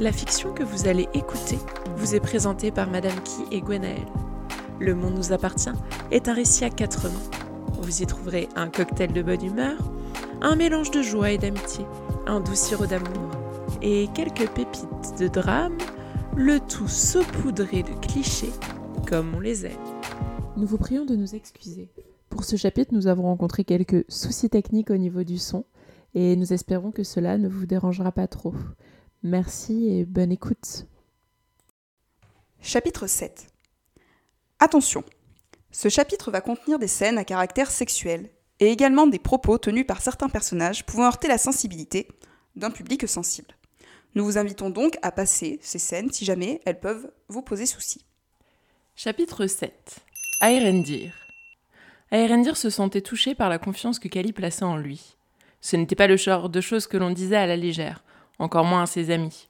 La fiction que vous allez écouter vous est présentée par Madame Key et Gwenaël. Le monde nous appartient est un récit à quatre mains. Vous y trouverez un cocktail de bonne humeur, un mélange de joie et d'amitié, un doux sirop d'amour et quelques pépites de drame, le tout saupoudré de clichés comme on les aime. Nous vous prions de nous excuser. Pour ce chapitre, nous avons rencontré quelques soucis techniques au niveau du son et nous espérons que cela ne vous dérangera pas trop. Merci et bonne écoute. Chapitre 7 Attention, ce chapitre va contenir des scènes à caractère sexuel et également des propos tenus par certains personnages pouvant heurter la sensibilité d'un public sensible. Nous vous invitons donc à passer ces scènes si jamais elles peuvent vous poser souci. Chapitre 7 Aerendir Aerendir se sentait touché par la confiance que Kali plaçait en lui. Ce n'était pas le genre de choses que l'on disait à la légère, encore moins à ses amis.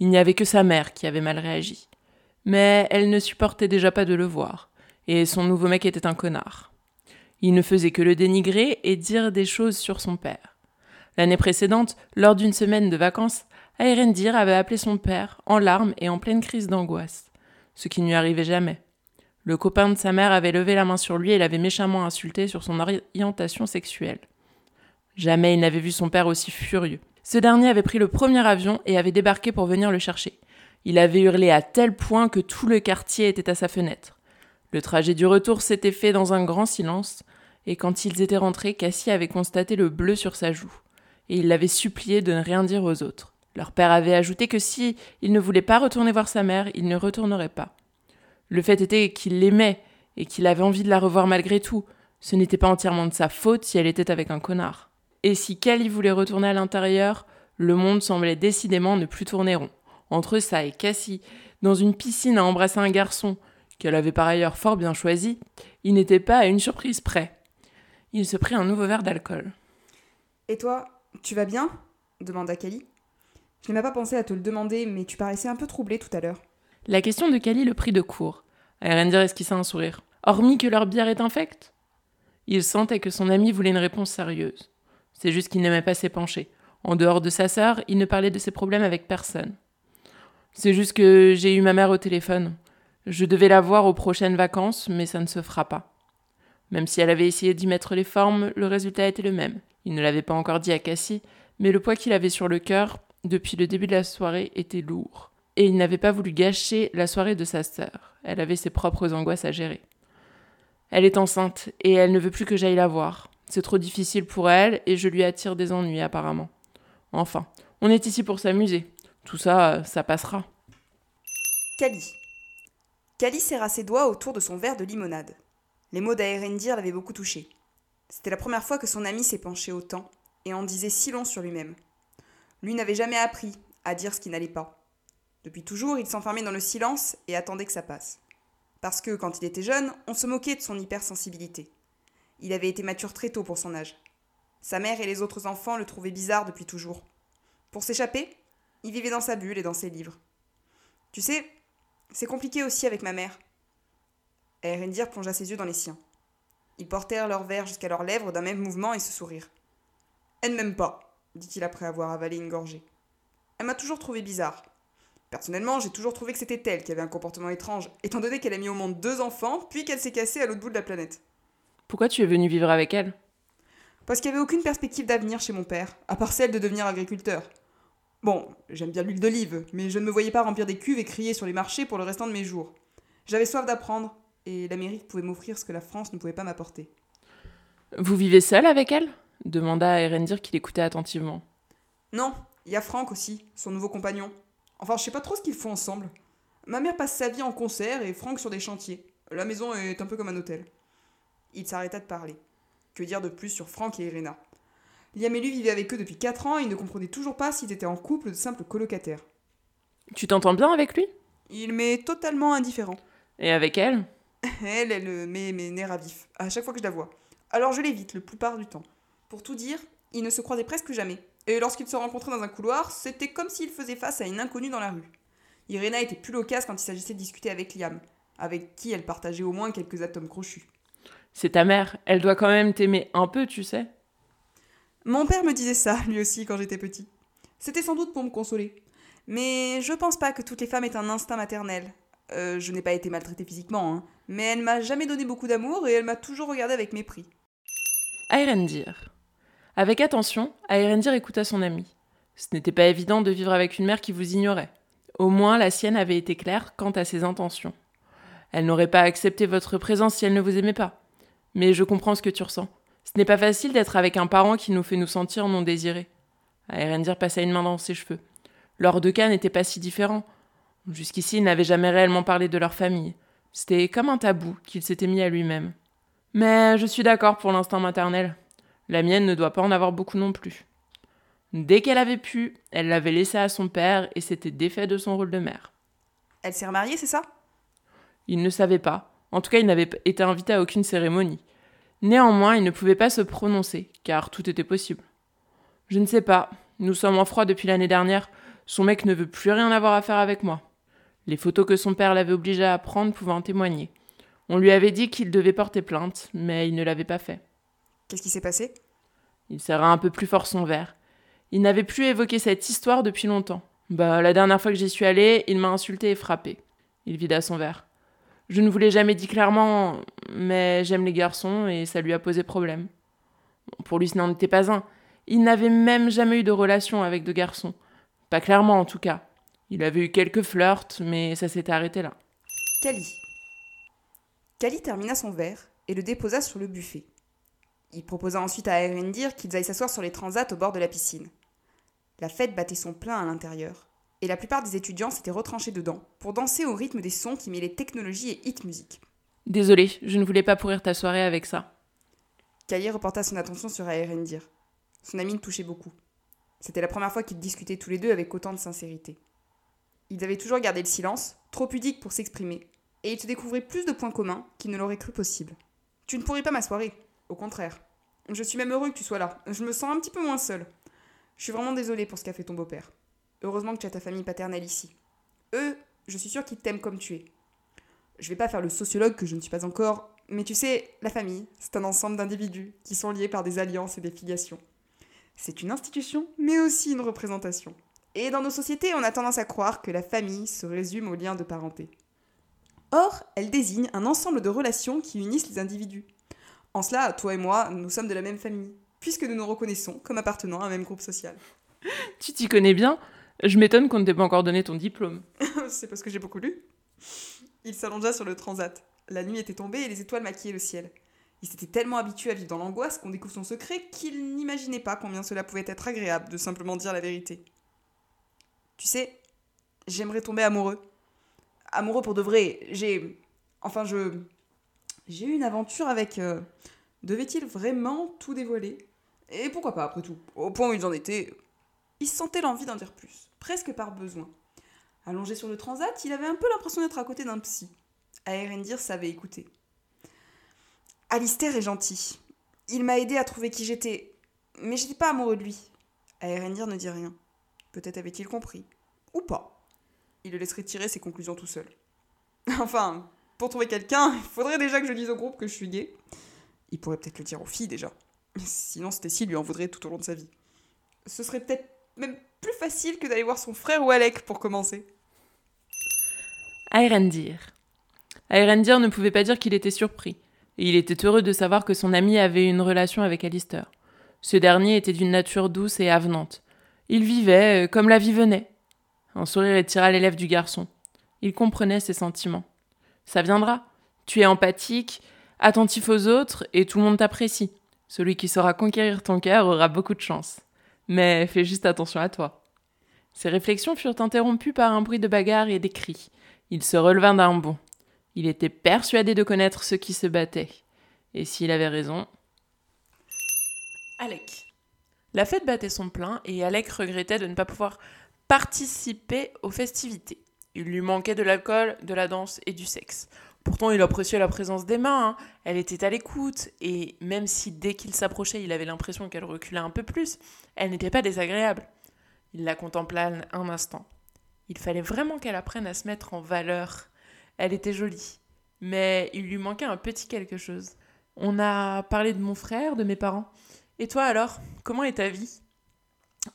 Il n'y avait que sa mère qui avait mal réagi. Mais elle ne supportait déjà pas de le voir, et son nouveau mec était un connard. Il ne faisait que le dénigrer et dire des choses sur son père. L'année précédente, lors d'une semaine de vacances, Aerendir avait appelé son père, en larmes et en pleine crise d'angoisse, ce qui ne lui arrivait jamais. Le copain de sa mère avait levé la main sur lui et l'avait méchamment insulté sur son orientation sexuelle. Jamais il n'avait vu son père aussi furieux. Ce dernier avait pris le premier avion et avait débarqué pour venir le chercher. Il avait hurlé à tel point que tout le quartier était à sa fenêtre. Le trajet du retour s'était fait dans un grand silence, et quand ils étaient rentrés, Cassie avait constaté le bleu sur sa joue, et il l'avait supplié de ne rien dire aux autres. Leur père avait ajouté que si il ne voulait pas retourner voir sa mère, il ne retournerait pas. Le fait était qu'il l'aimait, et qu'il avait envie de la revoir malgré tout. Ce n'était pas entièrement de sa faute si elle était avec un connard. Et si Kelly voulait retourner à l'intérieur, le monde semblait décidément ne plus tourner rond. Entre ça et Cassie, dans une piscine à embrasser un garçon, qu'elle avait par ailleurs fort bien choisi, il n'était pas à une surprise près. Il se prit un nouveau verre d'alcool. Et toi, tu vas bien? demanda Kelly. Je n'ai pas pensé à te le demander, mais tu paraissais un peu troublé tout à l'heure. La question de Kelly le prit de court. Erendir esquissa un sourire. Hormis que leur bière est infecte? Il sentait que son ami voulait une réponse sérieuse. C'est juste qu'il n'aimait pas s'épancher. En dehors de sa sœur, il ne parlait de ses problèmes avec personne. C'est juste que j'ai eu ma mère au téléphone. Je devais la voir aux prochaines vacances, mais ça ne se fera pas. Même si elle avait essayé d'y mettre les formes, le résultat était le même. Il ne l'avait pas encore dit à Cassie, mais le poids qu'il avait sur le cœur, depuis le début de la soirée, était lourd. Et il n'avait pas voulu gâcher la soirée de sa sœur. Elle avait ses propres angoisses à gérer. Elle est enceinte, et elle ne veut plus que j'aille la voir. C'est trop difficile pour elle et je lui attire des ennuis apparemment. Enfin, on est ici pour s'amuser. Tout ça, ça passera. Kali. Kali serra ses doigts autour de son verre de limonade. Les mots d'Aerendir l'avaient beaucoup touché. C'était la première fois que son ami s'est penché autant et en disait si long sur lui-même. Lui n'avait jamais appris à dire ce qui n'allait pas. Depuis toujours, il s'enfermait dans le silence et attendait que ça passe. Parce que, quand il était jeune, on se moquait de son hypersensibilité. Il avait été mature très tôt pour son âge. Sa mère et les autres enfants le trouvaient bizarre depuis toujours. Pour s'échapper, il vivait dans sa bulle et dans ses livres. Tu sais, c'est compliqué aussi avec ma mère. Erendir plongea ses yeux dans les siens. Ils portèrent leur verre jusqu'à leurs lèvres d'un même mouvement et se sourirent. Elle ne m'aime pas, dit-il après avoir avalé une gorgée. Elle m'a toujours trouvé bizarre. Personnellement, j'ai toujours trouvé que c'était elle qui avait un comportement étrange, étant donné qu'elle a mis au monde deux enfants, puis qu'elle s'est cassée à l'autre bout de la planète. Pourquoi tu es venu vivre avec elle? Parce qu'il n'y avait aucune perspective d'avenir chez mon père, à part celle de devenir agriculteur. Bon, j'aime bien l'huile d'olive, mais je ne me voyais pas remplir des cuves et crier sur les marchés pour le restant de mes jours. J'avais soif d'apprendre, et l'Amérique pouvait m'offrir ce que la France ne pouvait pas m'apporter. Vous vivez seul avec elle? demanda Erendir qui l'écoutait attentivement. Non, il y a Franck aussi, son nouveau compagnon. Enfin, je sais pas trop ce qu'ils font ensemble. Ma mère passe sa vie en concert et Franck sur des chantiers. La maison est un peu comme un hôtel. Il s'arrêta de parler. Que dire de plus sur Franck et Irena? Liam et lui vivaient avec eux depuis 4 ans et ils ne comprenaient toujours pas s'ils étaient en couple de simples colocataires. Tu t'entends bien avec lui? Il m'est totalement indifférent. Et avec elle? Elle, elle met mes nerfs à vif, à chaque fois que je la vois. Alors je l'évite, le plupart du temps. Pour tout dire, ils ne se croisaient presque jamais. Et lorsqu'ils se rencontraient dans un couloir, c'était comme s'ils faisaient face à une inconnue dans la rue. Irena était plus loquace quand il s'agissait de discuter avec Liam, avec qui elle partageait au moins quelques atomes crochus. C'est ta mère, elle doit quand même t'aimer un peu, tu sais. Mon père me disait ça, lui aussi, quand j'étais petit. C'était sans doute pour me consoler. Mais je pense pas que toutes les femmes aient un instinct maternel. Euh, je n'ai pas été maltraitée physiquement, hein, mais elle m'a jamais donné beaucoup d'amour et elle m'a toujours regardé avec mépris. Airendir. Avec attention, Airendir écouta son ami. Ce n'était pas évident de vivre avec une mère qui vous ignorait. Au moins, la sienne avait été claire quant à ses intentions. Elle n'aurait pas accepté votre présence si elle ne vous aimait pas. Mais je comprends ce que tu ressens. Ce n'est pas facile d'être avec un parent qui nous fait nous sentir non désirés. Airendir passa une main dans ses cheveux. Leurs deux cas n'étaient pas si différents. Jusqu'ici, ils n'avaient jamais réellement parlé de leur famille. C'était comme un tabou qu'il s'était mis à lui-même. Mais je suis d'accord pour l'instinct maternel. La mienne ne doit pas en avoir beaucoup non plus. Dès qu'elle avait pu, elle l'avait laissé à son père et s'était défait de son rôle de mère. Elle s'est remariée, c'est ça? Il ne savait pas. En tout cas, il n'avait été invité à aucune cérémonie. Néanmoins, il ne pouvait pas se prononcer, car tout était possible. Je ne sais pas. Nous sommes en froid depuis l'année dernière. Son mec ne veut plus rien avoir à faire avec moi. Les photos que son père l'avait obligé à prendre pouvaient en témoigner. On lui avait dit qu'il devait porter plainte, mais il ne l'avait pas fait. Qu'est-ce qui s'est passé? Il serra un peu plus fort son verre. Il n'avait plus évoqué cette histoire depuis longtemps. Bah, la dernière fois que j'y suis allé, il m'a insulté et frappé. Il vida son verre. Je ne vous l'ai jamais dit clairement, mais j'aime les garçons et ça lui a posé problème. pour lui, ce n'en était pas un. Il n'avait même jamais eu de relation avec de garçons. Pas clairement, en tout cas. Il avait eu quelques flirts, mais ça s'était arrêté là. Kali. Kali termina son verre et le déposa sur le buffet. Il proposa ensuite à Erendir qu'ils aillent s'asseoir sur les transats au bord de la piscine. La fête battait son plein à l'intérieur, et la plupart des étudiants s'étaient retranchés dedans pour danser au rythme des sons qui mêlaient technologie et hit musique. Désolé, je ne voulais pas pourrir ta soirée avec ça. Kali reporta son attention sur Erendir. Son ami le touchait beaucoup. C'était la première fois qu'ils discutaient tous les deux avec autant de sincérité. Ils avaient toujours gardé le silence, trop pudique pour s'exprimer, et ils se découvraient plus de points communs qu'ils ne l'auraient cru possible. Tu ne pourris pas ma soirée, au contraire. Je suis même heureux que tu sois là. Je me sens un petit peu moins seul. Je suis vraiment désolée pour ce qu'a fait ton beau-père. Heureusement que tu as ta famille paternelle ici. Eux, je suis sûre qu'ils t'aiment comme tu es. Je vais pas faire le sociologue que je ne suis pas encore, mais tu sais, la famille, c'est un ensemble d'individus qui sont liés par des alliances et des filiations. C'est une institution, mais aussi une représentation. Et dans nos sociétés, on a tendance à croire que la famille se résume aux liens de parenté. Or, elle désigne un ensemble de relations qui unissent les individus. En cela, toi et moi, nous sommes de la même famille, puisque nous nous reconnaissons comme appartenant à un même groupe social. Tu t'y connais bien? Je m'étonne qu'on ne t'ait pas encore donné ton diplôme. C'est parce que j'ai beaucoup lu. Il s'allongea sur le transat. La nuit était tombée et les étoiles maquillaient le ciel. Il s'était tellement habitué à vivre dans l'angoisse qu'on découvre son secret qu'il n'imaginait pas combien cela pouvait être agréable de simplement dire la vérité. Tu sais, j'aimerais tomber amoureux. Amoureux pour de vrai. J'ai. Enfin, je. J'ai eu une aventure avec. Euh, devait-il vraiment tout dévoiler? Et pourquoi pas, après tout? Au point où ils en étaient. Il sentait l'envie d'en dire plus, presque par besoin. Allongé sur le transat, il avait un peu l'impression d'être à côté d'un psy. Aérendir savait écouter. Alistair est gentil. Il m'a aidé à trouver qui j'étais. Mais j'étais pas amoureux de lui. Aérendir ne dit rien. Peut-être avait-il compris. Ou pas. Il le laisserait tirer ses conclusions tout seul. enfin, pour trouver quelqu'un, il faudrait déjà que je dise au groupe que je suis gay. Il pourrait peut-être le dire aux filles déjà. Sinon, Stacy lui en voudrait tout au long de sa vie. Ce serait peut-être même plus facile que d'aller voir son frère ou Alec pour commencer. Aérendir. Aérendir ne pouvait pas dire qu'il était surpris et il était heureux de savoir que son ami avait une relation avec Alistair. Ce dernier était d'une nature douce et avenante. Il vivait euh, comme la vie venait. Un sourire étira les lèvres du garçon. Il comprenait ses sentiments. Ça viendra. Tu es empathique, attentif aux autres, et tout le monde t'apprécie. Celui qui saura conquérir ton cœur aura beaucoup de chance. Mais fais juste attention à toi. Ses réflexions furent interrompues par un bruit de bagarre et des cris. Il se releva d'un bond. Il était persuadé de connaître ceux qui se battaient. Et s'il avait raison? Alec. La fête battait son plein et Alec regrettait de ne pas pouvoir participer aux festivités. Il lui manquait de l'alcool, de la danse et du sexe. Pourtant, il appréciait la présence d'Emma, hein. elle était à l'écoute, et même si dès qu'il s'approchait, il avait l'impression qu'elle reculait un peu plus, elle n'était pas désagréable. Il la contempla un instant. Il fallait vraiment qu'elle apprenne à se mettre en valeur elle était jolie. Mais il lui manquait un petit quelque chose. On a parlé de mon frère, de mes parents. Et toi alors, comment est ta vie?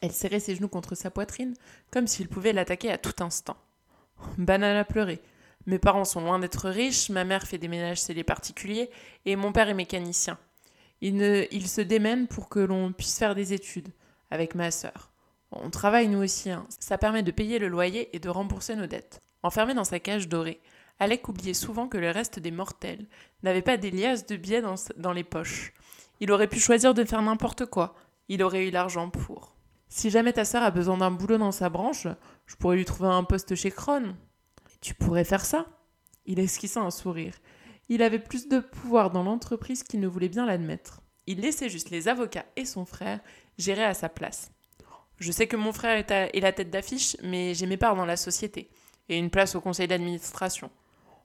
Elle serrait ses genoux contre sa poitrine, comme s'il pouvait l'attaquer à tout instant. Banane a pleuré. Mes parents sont loin d'être riches, ma mère fait des ménages scellés particuliers, et mon père est mécanicien. Il, se démène pour que l'on puisse faire des études, avec ma sœur. On travaille nous aussi, hein. ça permet de payer le loyer et de rembourser nos dettes. Enfermé dans sa cage dorée, Alec oubliait souvent que le reste des mortels n'avait pas des liasses de billets dans, les poches. Il aurait pu choisir de faire n'importe quoi, il aurait eu l'argent pour. Si jamais ta sœur a besoin d'un boulot dans sa branche, je pourrais lui trouver un poste chez Kron. Tu pourrais faire ça? Il esquissa un sourire. Il avait plus de pouvoir dans l'entreprise qu'il ne voulait bien l'admettre. Il laissait juste les avocats et son frère gérer à sa place. Je sais que mon frère est, la tête d'affiche, mais j'ai mes parts dans la société et une place au conseil d'administration.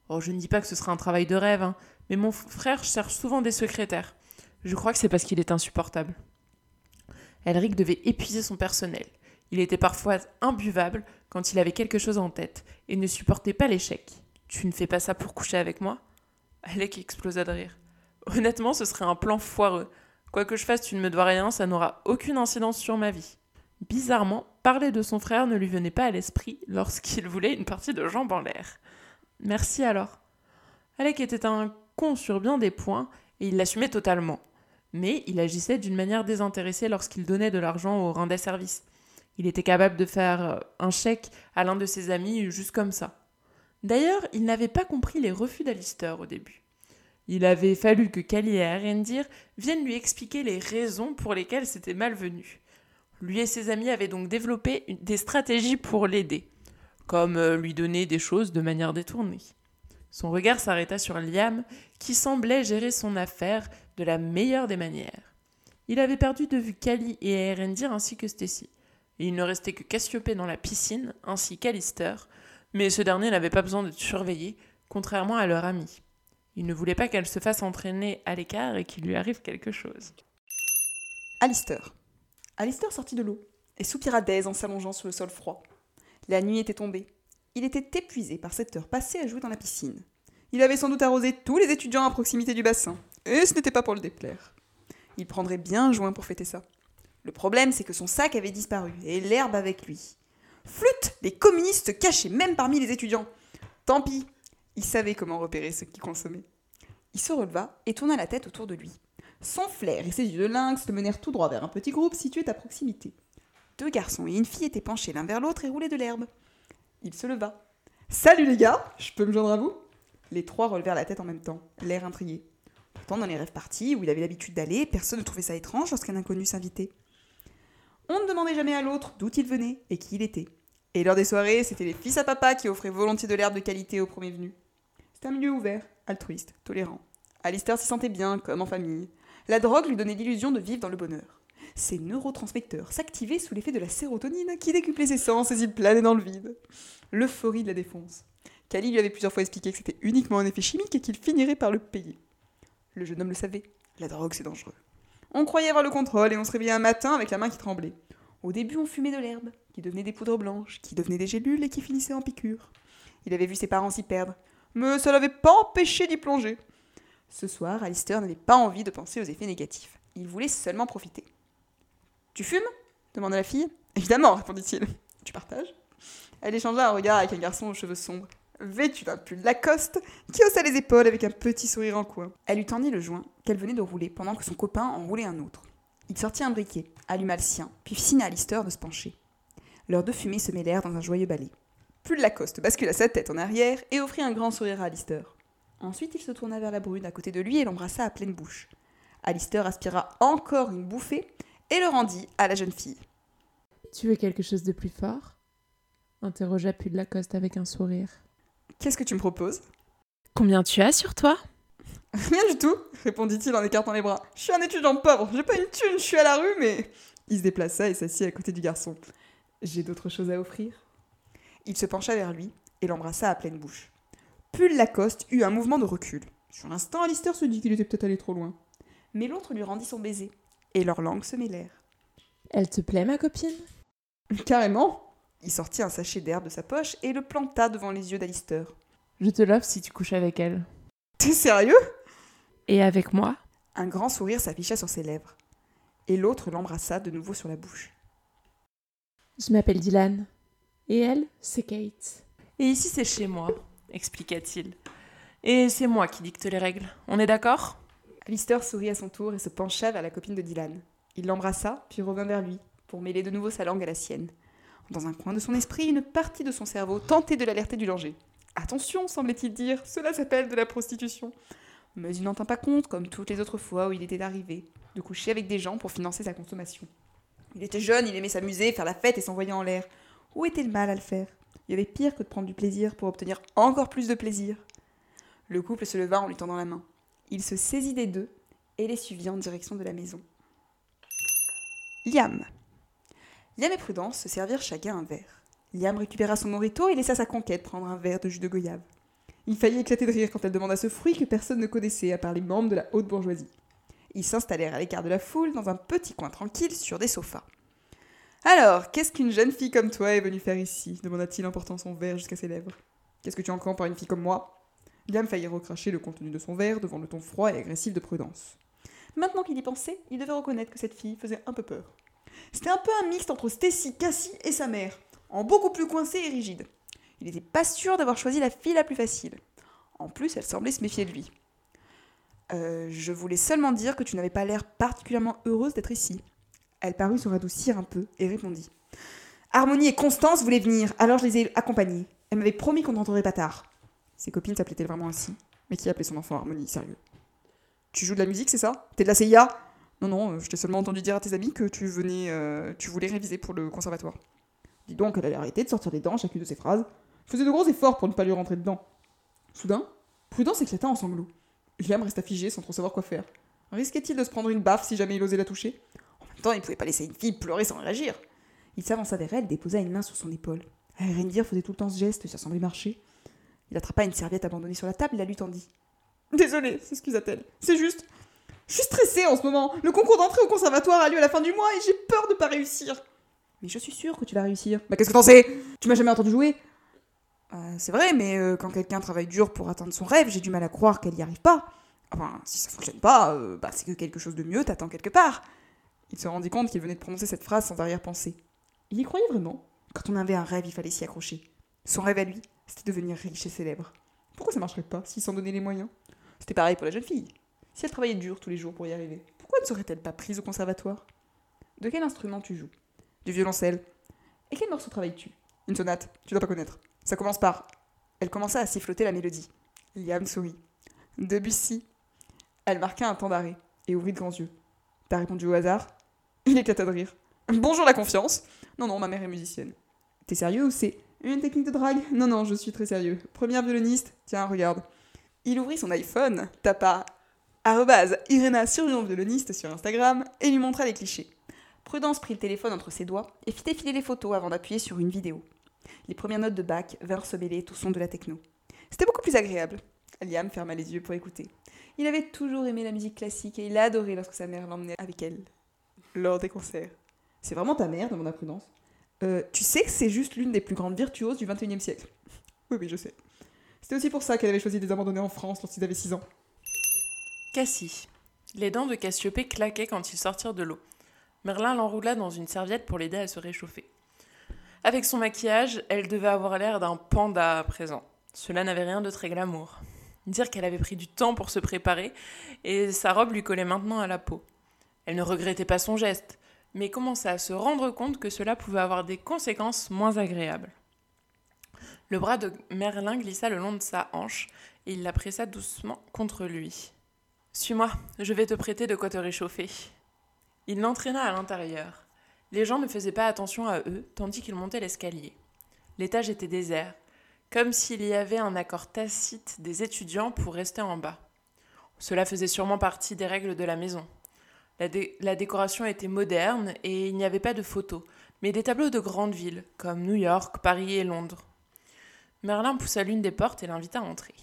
Oh, je ne dis pas que ce sera un travail de rêve, hein, mais mon frère cherche souvent des secrétaires. Je crois que c'est parce qu'il est insupportable. Elric devait épuiser son personnel. Il était parfois imbuvable quand il avait quelque chose en tête et ne supportait pas l'échec. Tu ne fais pas ça pour coucher avec moi? Alec explosa de rire. Honnêtement, ce serait un plan foireux. Quoi que je fasse, tu ne me dois rien, ça n'aura aucune incidence sur ma vie. Bizarrement, parler de son frère ne lui venait pas à l'esprit lorsqu'il voulait une partie de jambes en l'air. Merci alors. Alec était un con sur bien des points et il l'assumait totalement mais il agissait d'une manière désintéressée lorsqu'il donnait de l'argent au rendait service. Il était capable de faire euh, un chèque à l'un de ses amis juste comme ça. D'ailleurs, il n'avait pas compris les refus d'Alistair au début. Il avait fallu que Kali et Arendir viennent lui expliquer les raisons pour lesquelles c'était malvenu. Lui et ses amis avaient donc développé des stratégies pour l'aider, comme euh, lui donner des choses de manière détournée. Son regard s'arrêta sur Liam, qui semblait gérer son affaire de la meilleure des manières. Il avait perdu de vue Kali et Erendir ainsi que Stacy. Et il ne restait que Cassiopée dans la piscine, ainsi qu'Alister, mais ce dernier n'avait pas besoin d'être surveillé, contrairement à leur ami. Il ne voulait pas qu'elle se fasse entraîner à l'écart et qu'il lui arrive quelque chose. Alister. Alister sortit de l'eau et soupira d'aise en s'allongeant sur le sol froid. La nuit était tombée. Il était épuisé par cette heure passée à jouer dans la piscine. Il avait sans doute arrosé tous les étudiants à proximité du bassin, et ce n'était pas pour le déplaire. Il prendrait bien juin pour fêter ça. Le problème, c'est que son sac avait disparu, et l'herbe avec lui. Flûte Les communistes cachaient même parmi les étudiants. Tant pis Il savait comment repérer ceux qui consommaient. Il se releva et tourna la tête autour de lui. Son flair et ses yeux de lynx le menèrent tout droit vers un petit groupe situé à proximité. Deux garçons et une fille étaient penchés l'un vers l'autre et roulaient de l'herbe. Il se leva. Salut les gars, je peux me joindre à vous? Les trois relevèrent la tête en même temps, l'air intrigué. Pourtant, dans les rêves partis, où il avait l'habitude d'aller, personne ne trouvait ça étrange lorsqu'un inconnu s'invitait. On ne demandait jamais à l'autre d'où il venait et qui il était. Et lors des soirées, c'était les fils à papa qui offraient volontiers de l'herbe de qualité aux premiers venus. C'était un milieu ouvert, altruiste, tolérant. Alistair s'y sentait bien, comme en famille. La drogue lui donnait l'illusion de vivre dans le bonheur ses neurotransmetteurs s'activaient sous l'effet de la sérotonine qui décuplait ses sens et il planait dans le vide. L'euphorie de la défense. Kali lui avait plusieurs fois expliqué que c'était uniquement un effet chimique et qu'il finirait par le payer. Le jeune homme le savait, la drogue c'est dangereux. On croyait avoir le contrôle et on se réveillait un matin avec la main qui tremblait. Au début, on fumait de l'herbe, qui devenait des poudres blanches, qui devenaient des gélules et qui finissaient en piqûres. Il avait vu ses parents s'y perdre, mais ça l'avait pas empêché d'y plonger. Ce soir, Alistair n'avait pas envie de penser aux effets négatifs. Il voulait seulement profiter. Tu fumes? demanda la fille. Évidemment, répondit-il. Tu partages? Elle échangea un regard avec un garçon aux cheveux sombres, vêtu d'un pull Lacoste, qui haussa les épaules avec un petit sourire en coin. Elle lui tendit le joint qu'elle venait de rouler pendant que son copain en roulait un autre. Il sortit un briquet, alluma le sien, puis signa à Lister de se pencher. Leurs deux fumées se mêlèrent dans un joyeux balai. Pull Lacoste bascula sa tête en arrière et offrit un grand sourire à Alister. Ensuite, il se tourna vers la brune à côté de lui et l'embrassa à pleine bouche. Alistair aspira encore une bouffée et le rendit à la jeune fille. Tu veux quelque chose de plus fort? interrogea de Lacoste avec un sourire. Qu'est-ce que tu me proposes Combien tu as sur toi Rien du tout, répondit-il en écartant les bras. Je suis un étudiant pauvre, j'ai pas une thune, je suis à la rue, mais. Il se déplaça et s'assit à côté du garçon. J'ai d'autres choses à offrir? Il se pencha vers lui et l'embrassa à pleine bouche. Pull Lacoste eut un mouvement de recul. Sur l'instant, Alistair se dit qu'il était peut-être allé trop loin. Mais l'autre lui rendit son baiser et leurs langues se mêlèrent. Elle te plaît, ma copine? Carrément Il sortit un sachet d'herbe de sa poche et le planta devant les yeux d'Alister. Je te l'offre si tu couches avec elle. T'es sérieux? Et avec moi? Un grand sourire s'afficha sur ses lèvres, et l'autre l'embrassa de nouveau sur la bouche. Je m'appelle Dylan. Et elle, c'est Kate. Et ici, c'est chez moi, expliqua-t-il. Et c'est moi qui dicte les règles. On est d'accord? Alistair sourit à son tour et se pencha vers la copine de Dylan. Il l'embrassa, puis revint vers lui, pour mêler de nouveau sa langue à la sienne. Dans un coin de son esprit, une partie de son cerveau tentait de l'alerter du danger. Attention, semblait-il dire, cela s'appelle de la prostitution. Mais il n'en tint pas compte, comme toutes les autres fois où il était arrivé, de coucher avec des gens pour financer sa consommation. Il était jeune, il aimait s'amuser, faire la fête et s'envoyer en l'air. Où était le mal à le faire? Il y avait pire que de prendre du plaisir pour obtenir encore plus de plaisir. Le couple se leva en lui tendant la main. Il se saisit des deux et les suivit en direction de la maison. Liam. Liam et Prudence se servirent chacun un verre. Liam récupéra son morito et laissa sa conquête prendre un verre de jus de goyave. Il faillit éclater de rire quand elle demanda ce fruit que personne ne connaissait à part les membres de la haute bourgeoisie. Ils s'installèrent à l'écart de la foule dans un petit coin tranquille sur des sofas. Alors, qu'est-ce qu'une jeune fille comme toi est venue faire ici? demanda-t-il en portant son verre jusqu'à ses lèvres. Qu'est-ce que tu encore par une fille comme moi? Liam faillit recracher le contenu de son verre devant le ton froid et agressif de Prudence. Maintenant qu'il y pensait, il devait reconnaître que cette fille faisait un peu peur. C'était un peu un mixte entre Stacy, Cassie et sa mère, en beaucoup plus coincée et rigide. Il n'était pas sûr d'avoir choisi la fille la plus facile. En plus, elle semblait se méfier de lui. Euh, je voulais seulement dire que tu n'avais pas l'air particulièrement heureuse d'être ici. Elle parut se radoucir un peu et répondit. Harmonie et Constance voulaient venir, alors je les ai accompagnées. Elle m'avait promis qu'on n'entendrait pas tard. Ses copines s'appelaient-elles vraiment ainsi Mais qui appelait son enfant Harmonie, sérieux? Tu joues de la musique, c'est ça? T'es de la CIA Non, non, euh, je t'ai seulement entendu dire à tes amis que tu venais, euh, tu voulais réviser pour le conservatoire. Dis donc, elle allait arrêter de sortir les dents chacune de ses phrases. faisait de gros efforts pour ne pas lui rentrer dedans. Soudain, Prudence éclata en sanglots. Liam resta figé sans trop savoir quoi faire. Risquait-il de se prendre une baffe si jamais il osait la toucher? En même temps, il ne pouvait pas laisser une fille pleurer sans réagir. Il s'avança vers elle, déposa une main sur son épaule. Rendir faisait tout le temps ce geste, ça semblait marcher. Il attrapa une serviette abandonnée sur la table et la lui tendit. Désolée, s'excusa-t-elle. C'est juste. Je suis stressée en ce moment. Le concours d'entrée au conservatoire a lieu à la fin du mois et j'ai peur de pas réussir. Mais je suis sûre que tu vas réussir. Bah qu'est-ce que t'en sais? Tu m'as jamais entendu jouer euh, C'est vrai, mais euh, quand quelqu'un travaille dur pour atteindre son rêve, j'ai du mal à croire qu'elle y arrive pas. Enfin, si ça fonctionne pas, euh, bah c'est que quelque chose de mieux t'attend quelque part. Il se rendit compte qu'il venait de prononcer cette phrase sans arrière-pensée. Il y croyait vraiment? Quand on avait un rêve, il fallait s'y accrocher. Son rêve à lui, c'était devenir riche et célèbre. Pourquoi ça marcherait pas s'il s'en donnait les moyens? C'était pareil pour la jeune fille. Si elle travaillait dur tous les jours pour y arriver, pourquoi ne serait-elle pas prise au conservatoire? De quel instrument tu joues? Du violoncelle. Et quel morceau travailles-tu? Une sonate, tu dois pas connaître. Ça commence par. Elle commença à siffloter la mélodie. Liam sourit. Debussy. Elle marqua un temps d'arrêt et ouvrit de grands yeux. T'as répondu au hasard? Il éclata de rire. Bonjour la confiance Non, non, ma mère est musicienne. T'es sérieux ou c'est une technique de drague? Non, non, je suis très sérieux. Première violoniste Tiens, regarde. Il ouvrit son iPhone, tapa arrobase Irena survivant violoniste sur Instagram et lui montra les clichés. Prudence prit le téléphone entre ses doigts et fit défiler les photos avant d'appuyer sur une vidéo. Les premières notes de Bach vinrent se mêler au son de la techno. C'était beaucoup plus agréable. Liam ferma les yeux pour écouter. Il avait toujours aimé la musique classique et il adorait lorsque sa mère l'emmenait avec elle lors des concerts. C'est vraiment ta mère, demanda Prudence. Euh, tu sais que c'est juste l'une des plus grandes virtuoses du XXIe siècle. oui, oui, je sais. C'était aussi pour ça qu'elle avait choisi de les abandonner en France lorsqu'ils avaient 6 ans. Cassie. Les dents de Cassiopée claquaient quand ils sortirent de l'eau. Merlin l'enroula dans une serviette pour l'aider à se réchauffer. Avec son maquillage, elle devait avoir l'air d'un panda à présent. Cela n'avait rien de très glamour. Dire qu'elle avait pris du temps pour se préparer, et sa robe lui collait maintenant à la peau. Elle ne regrettait pas son geste, mais commença à se rendre compte que cela pouvait avoir des conséquences moins agréables. Le bras de Merlin glissa le long de sa hanche et il la pressa doucement contre lui. Suis-moi, je vais te prêter de quoi te réchauffer. Il l'entraîna à l'intérieur. Les gens ne faisaient pas attention à eux tandis qu'ils montaient l'escalier. L'étage était désert, comme s'il y avait un accord tacite des étudiants pour rester en bas. Cela faisait sûrement partie des règles de la maison. La, décoration était moderne et il n'y avait pas de photos, mais des tableaux de grandes villes, comme New York, Paris et Londres. Merlin poussa l'une des portes et l'invita à entrer.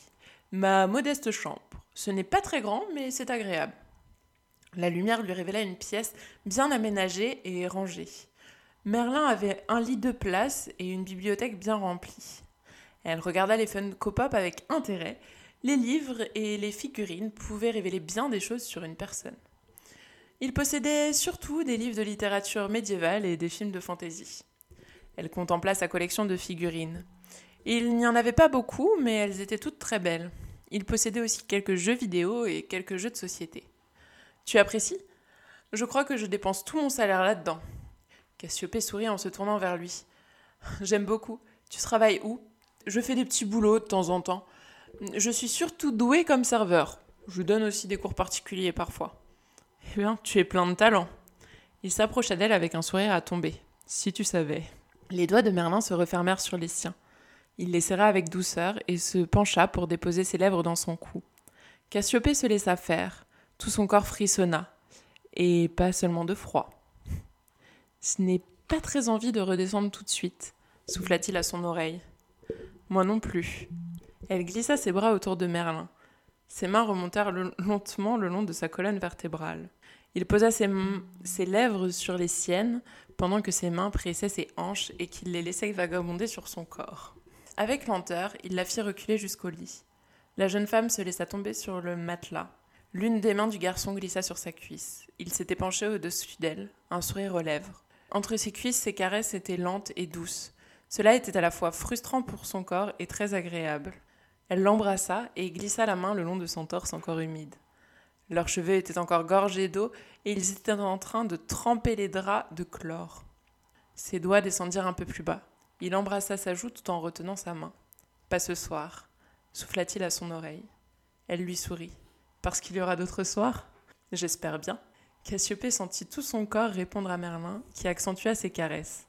Ma modeste chambre. Ce n'est pas très grand, mais c'est agréable. La lumière lui révéla une pièce bien aménagée et rangée. Merlin avait un lit de place et une bibliothèque bien remplie. Elle regarda les Funko-Pop avec intérêt. Les livres et les figurines pouvaient révéler bien des choses sur une personne. Il possédait surtout des livres de littérature médiévale et des films de fantaisie. Elle contempla sa collection de figurines. Il n'y en avait pas beaucoup, mais elles étaient toutes très belles. Il possédait aussi quelques jeux vidéo et quelques jeux de société. Tu apprécies? Je crois que je dépense tout mon salaire là-dedans. Cassiopée sourit en se tournant vers lui. J'aime beaucoup. Tu travailles où? Je fais des petits boulots de temps en temps. Je suis surtout douée comme serveur. Je donne aussi des cours particuliers parfois. Eh bien, tu es plein de talent. Il s'approcha d'elle avec un sourire à tomber. Si tu savais. Les doigts de Merlin se refermèrent sur les siens. Il les serra avec douceur et se pencha pour déposer ses lèvres dans son cou. Cassiopée se laissa faire. Tout son corps frissonna. Et pas seulement de froid. Ce n'est pas très envie de redescendre tout de suite, souffla-t-il à son oreille. Moi non plus. Elle glissa ses bras autour de Merlin. Ses mains remontèrent lentement le long de sa colonne vertébrale. Il posa ses, ses, lèvres sur les siennes pendant que ses mains pressaient ses hanches et qu'il les laissait vagabonder sur son corps. Avec lenteur, il la fit reculer jusqu'au lit. La jeune femme se laissa tomber sur le matelas. L'une des mains du garçon glissa sur sa cuisse. Il s'était penché au-dessus d'elle, un sourire aux lèvres. Entre ses cuisses, ses caresses étaient lentes et douces. Cela était à la fois frustrant pour son corps et très agréable. Elle l'embrassa et glissa la main le long de son torse encore humide. Leurs cheveux étaient encore gorgés d'eau et ils étaient en train de tremper les draps de chlore. Ses doigts descendirent un peu plus bas. Il embrassa sa joue tout en retenant sa main. Pas ce soir, souffla-t-il à son oreille. Elle lui sourit. Parce qu'il y aura d'autres soirs? J'espère bien. Cassiopée sentit tout son corps répondre à Merlin, qui accentua ses caresses.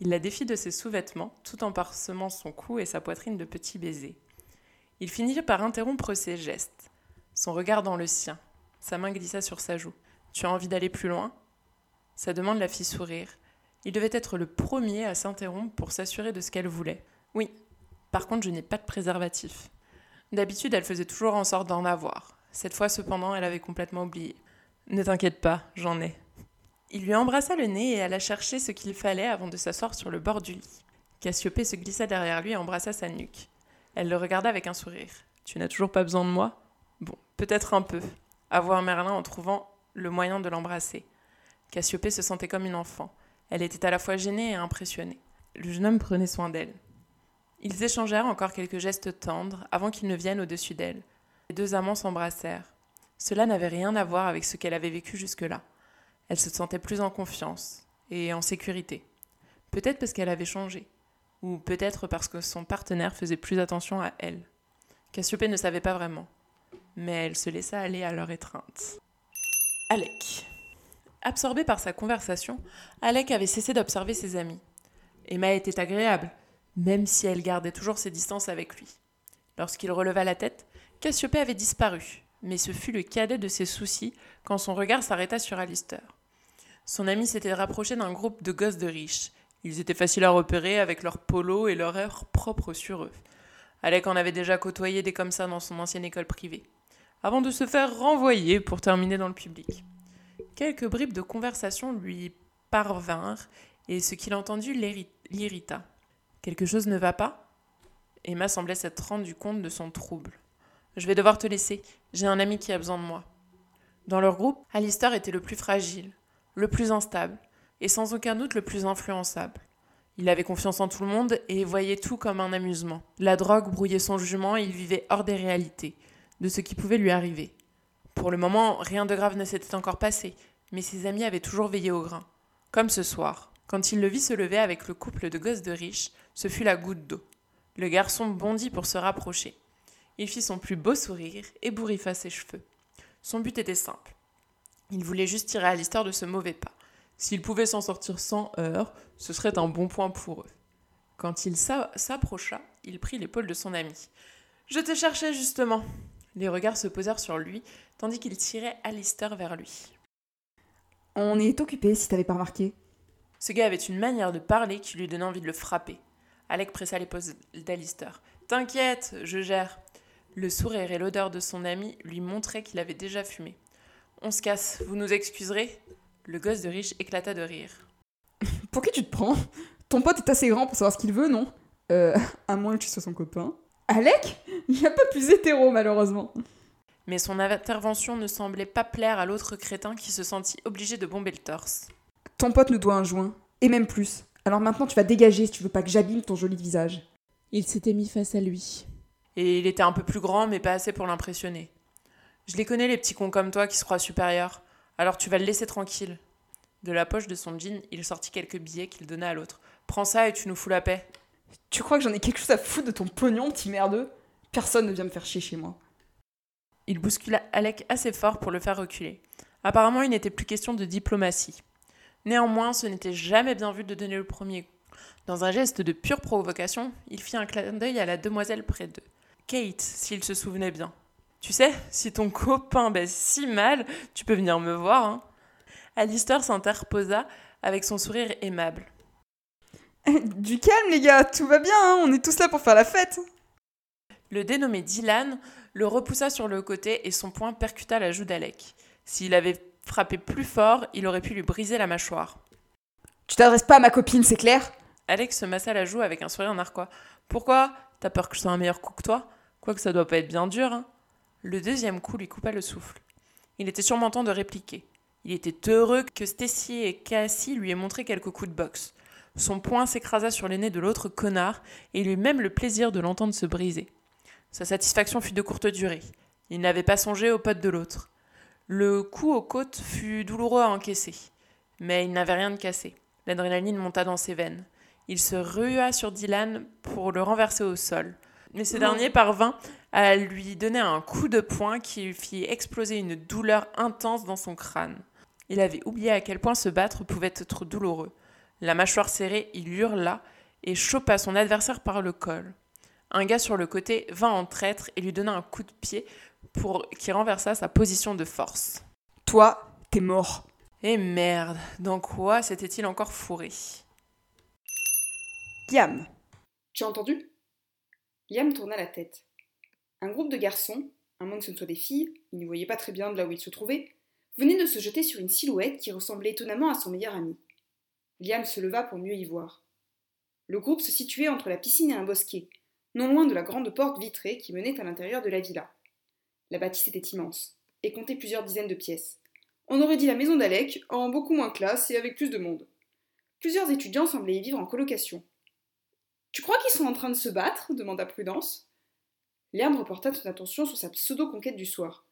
Il la défit de ses sous-vêtements, tout en parsemant son cou et sa poitrine de petits baisers. Il finit par interrompre ses gestes, son regard dans le sien. Sa main glissa sur sa joue. Tu as envie d'aller plus loin? Sa demande la fit sourire. Il devait être le premier à s'interrompre pour s'assurer de ce qu'elle voulait. Oui, par contre, je n'ai pas de préservatif. D'habitude, elle faisait toujours en sorte d'en avoir. Cette fois, cependant, elle avait complètement oublié. Ne t'inquiète pas, j'en ai. Il lui embrassa le nez et alla chercher ce qu'il fallait avant de s'asseoir sur le bord du lit. Cassiopée se glissa derrière lui et embrassa sa nuque. Elle le regarda avec un sourire. Tu n'as toujours pas besoin de moi? Bon, peut-être un peu. Avoir Merlin en trouvant le moyen de l'embrasser. Cassiopée se sentait comme une enfant. Elle était à la fois gênée et impressionnée. Le jeune homme prenait soin d'elle. Ils échangèrent encore quelques gestes tendres avant qu'il ne vienne au-dessus d'elle. Les deux amants s'embrassèrent. Cela n'avait rien à voir avec ce qu'elle avait vécu jusque-là. Elle se sentait plus en confiance et en sécurité. Peut-être parce qu'elle avait changé ou peut-être parce que son partenaire faisait plus attention à elle. Cassiopée ne savait pas vraiment, mais elle se laissa aller à leur étreinte. Alec. Absorbé par sa conversation, Alec avait cessé d'observer ses amis. Emma était agréable, même si elle gardait toujours ses distances avec lui. Lorsqu'il releva la tête, Cassiopée avait disparu, mais ce fut le cadet de ses soucis quand son regard s'arrêta sur Alistair. Son ami s'était rapproché d'un groupe de gosses de riches, ils étaient faciles à repérer avec leur polo et leur air propre sur eux. Alec en avait déjà côtoyé des comme ça dans son ancienne école privée, avant de se faire renvoyer pour terminer dans le public. Quelques bribes de conversation lui parvinrent, et ce qu'il entendit l'irrita. Quelque chose ne va pas? Emma semblait s'être rendu compte de son trouble. Je vais devoir te laisser, j'ai un ami qui a besoin de moi. Dans leur groupe, Alistair était le plus fragile, le plus instable, et sans aucun doute le plus influençable. Il avait confiance en tout le monde et voyait tout comme un amusement. La drogue brouillait son jugement et il vivait hors des réalités, de ce qui pouvait lui arriver. Pour le moment, rien de grave ne s'était encore passé, mais ses amis avaient toujours veillé au grain. Comme ce soir. Quand il le vit se lever avec le couple de gosses de riches, ce fut la goutte d'eau. Le garçon bondit pour se rapprocher. Il fit son plus beau sourire et bourrifa ses cheveux. Son but était simple. Il voulait juste tirer à l'histoire de ce mauvais pas. S'ils pouvaient s'en sortir sans heurts, ce serait un bon point pour eux. Quand il s'approcha, il prit l'épaule de son ami. Je te cherchais justement. Les regards se posèrent sur lui, tandis qu'il tirait Alistair vers lui. On est occupé, si t'avais pas remarqué. Ce gars avait une manière de parler qui lui donnait envie de le frapper. Alec pressa l'épaule d'Alistair. T'inquiète, je gère. Le sourire et l'odeur de son ami lui montraient qu'il avait déjà fumé. On se casse, vous nous excuserez? Le gosse de riche éclata de rire. Pour qui tu te prends? Ton pote est assez grand pour savoir ce qu'il veut, non? Euh, à moins que tu sois son copain. Alec Il n'y a pas plus hétéro, malheureusement. Mais son intervention ne semblait pas plaire à l'autre crétin qui se sentit obligé de bomber le torse. Ton pote nous doit un joint, et même plus. Alors maintenant, tu vas dégager si tu veux pas que j'abîme ton joli visage. Il s'était mis face à lui. Et il était un peu plus grand, mais pas assez pour l'impressionner. Je les connais, les petits cons comme toi qui se croient supérieurs. Alors tu vas le laisser tranquille. De la poche de son jean, il sortit quelques billets qu'il donna à l'autre. Prends ça et tu nous fous la paix. Tu crois que j'en ai quelque chose à foutre de ton pognon, petit merdeux? Personne ne vient me faire chier chez moi. Il bouscula Alec assez fort pour le faire reculer. Apparemment, il n'était plus question de diplomatie. Néanmoins, ce n'était jamais bien vu de donner le premier coup. Dans un geste de pure provocation, il fit un clin d'œil à la demoiselle près d'eux. Kate, s'il se souvenait bien. Tu sais, si ton copain baisse si mal, tu peux venir me voir. Hein. Alistair s'interposa avec son sourire aimable. Du calme, les gars, tout va bien, hein, on est tous là pour faire la fête. Le dénommé Dylan le repoussa sur le côté et son poing percuta la joue d'Alec. S'il avait frappé plus fort, il aurait pu lui briser la mâchoire. Tu t'adresses pas à ma copine, c'est clair? Alex se massa la joue avec un sourire narquois. Pourquoi? T'as peur que je sois un meilleur coup que toi? Quoique ça doit pas être bien dur, hein. Le deuxième coup lui coupa le souffle. Il était sûrement temps de répliquer. Il était heureux que Stacy et Cassie lui aient montré quelques coups de boxe. Son poing s'écrasa sur les nez de l'autre connard et il eut même le plaisir de l'entendre se briser. Sa satisfaction fut de courte durée. Il n'avait pas songé aux potes de l'autre. Le coup aux côtes fut douloureux à encaisser, mais il n'avait rien de cassé. L'adrénaline monta dans ses veines. Il se rua sur Dylan pour le renverser au sol. Mais ce dernier parvint à lui donner un coup de poing qui fit exploser une douleur intense dans son crâne. Il avait oublié à quel point se battre pouvait être douloureux. La mâchoire serrée, il hurla et chopa son adversaire par le col. Un gars sur le côté vint en traître et lui donna un coup de pied pour qu'il renversa sa position de force. Toi, t'es mort. Eh merde, dans quoi s'était-il encore fourré? Liam Tu as entendu? Liam tourna la tête. Un groupe de garçons, à moins que ce ne soit des filles, il ne voyait pas très bien de là où il se trouvait, venait de se jeter sur une silhouette qui ressemblait étonnamment à son meilleur ami. Liam se leva pour mieux y voir. Le groupe se situait entre la piscine et un bosquet, non loin de la grande porte vitrée qui menait à l'intérieur de la villa. La bâtisse était immense, et comptait plusieurs dizaines de pièces. On aurait dit la maison d'Alec, en beaucoup moins classe et avec plus de monde. Plusieurs étudiants semblaient y vivre en colocation. Tu crois qu'ils sont en train de se battre? demanda Prudence. L'herbe reporta son attention sur sa pseudo-conquête du soir.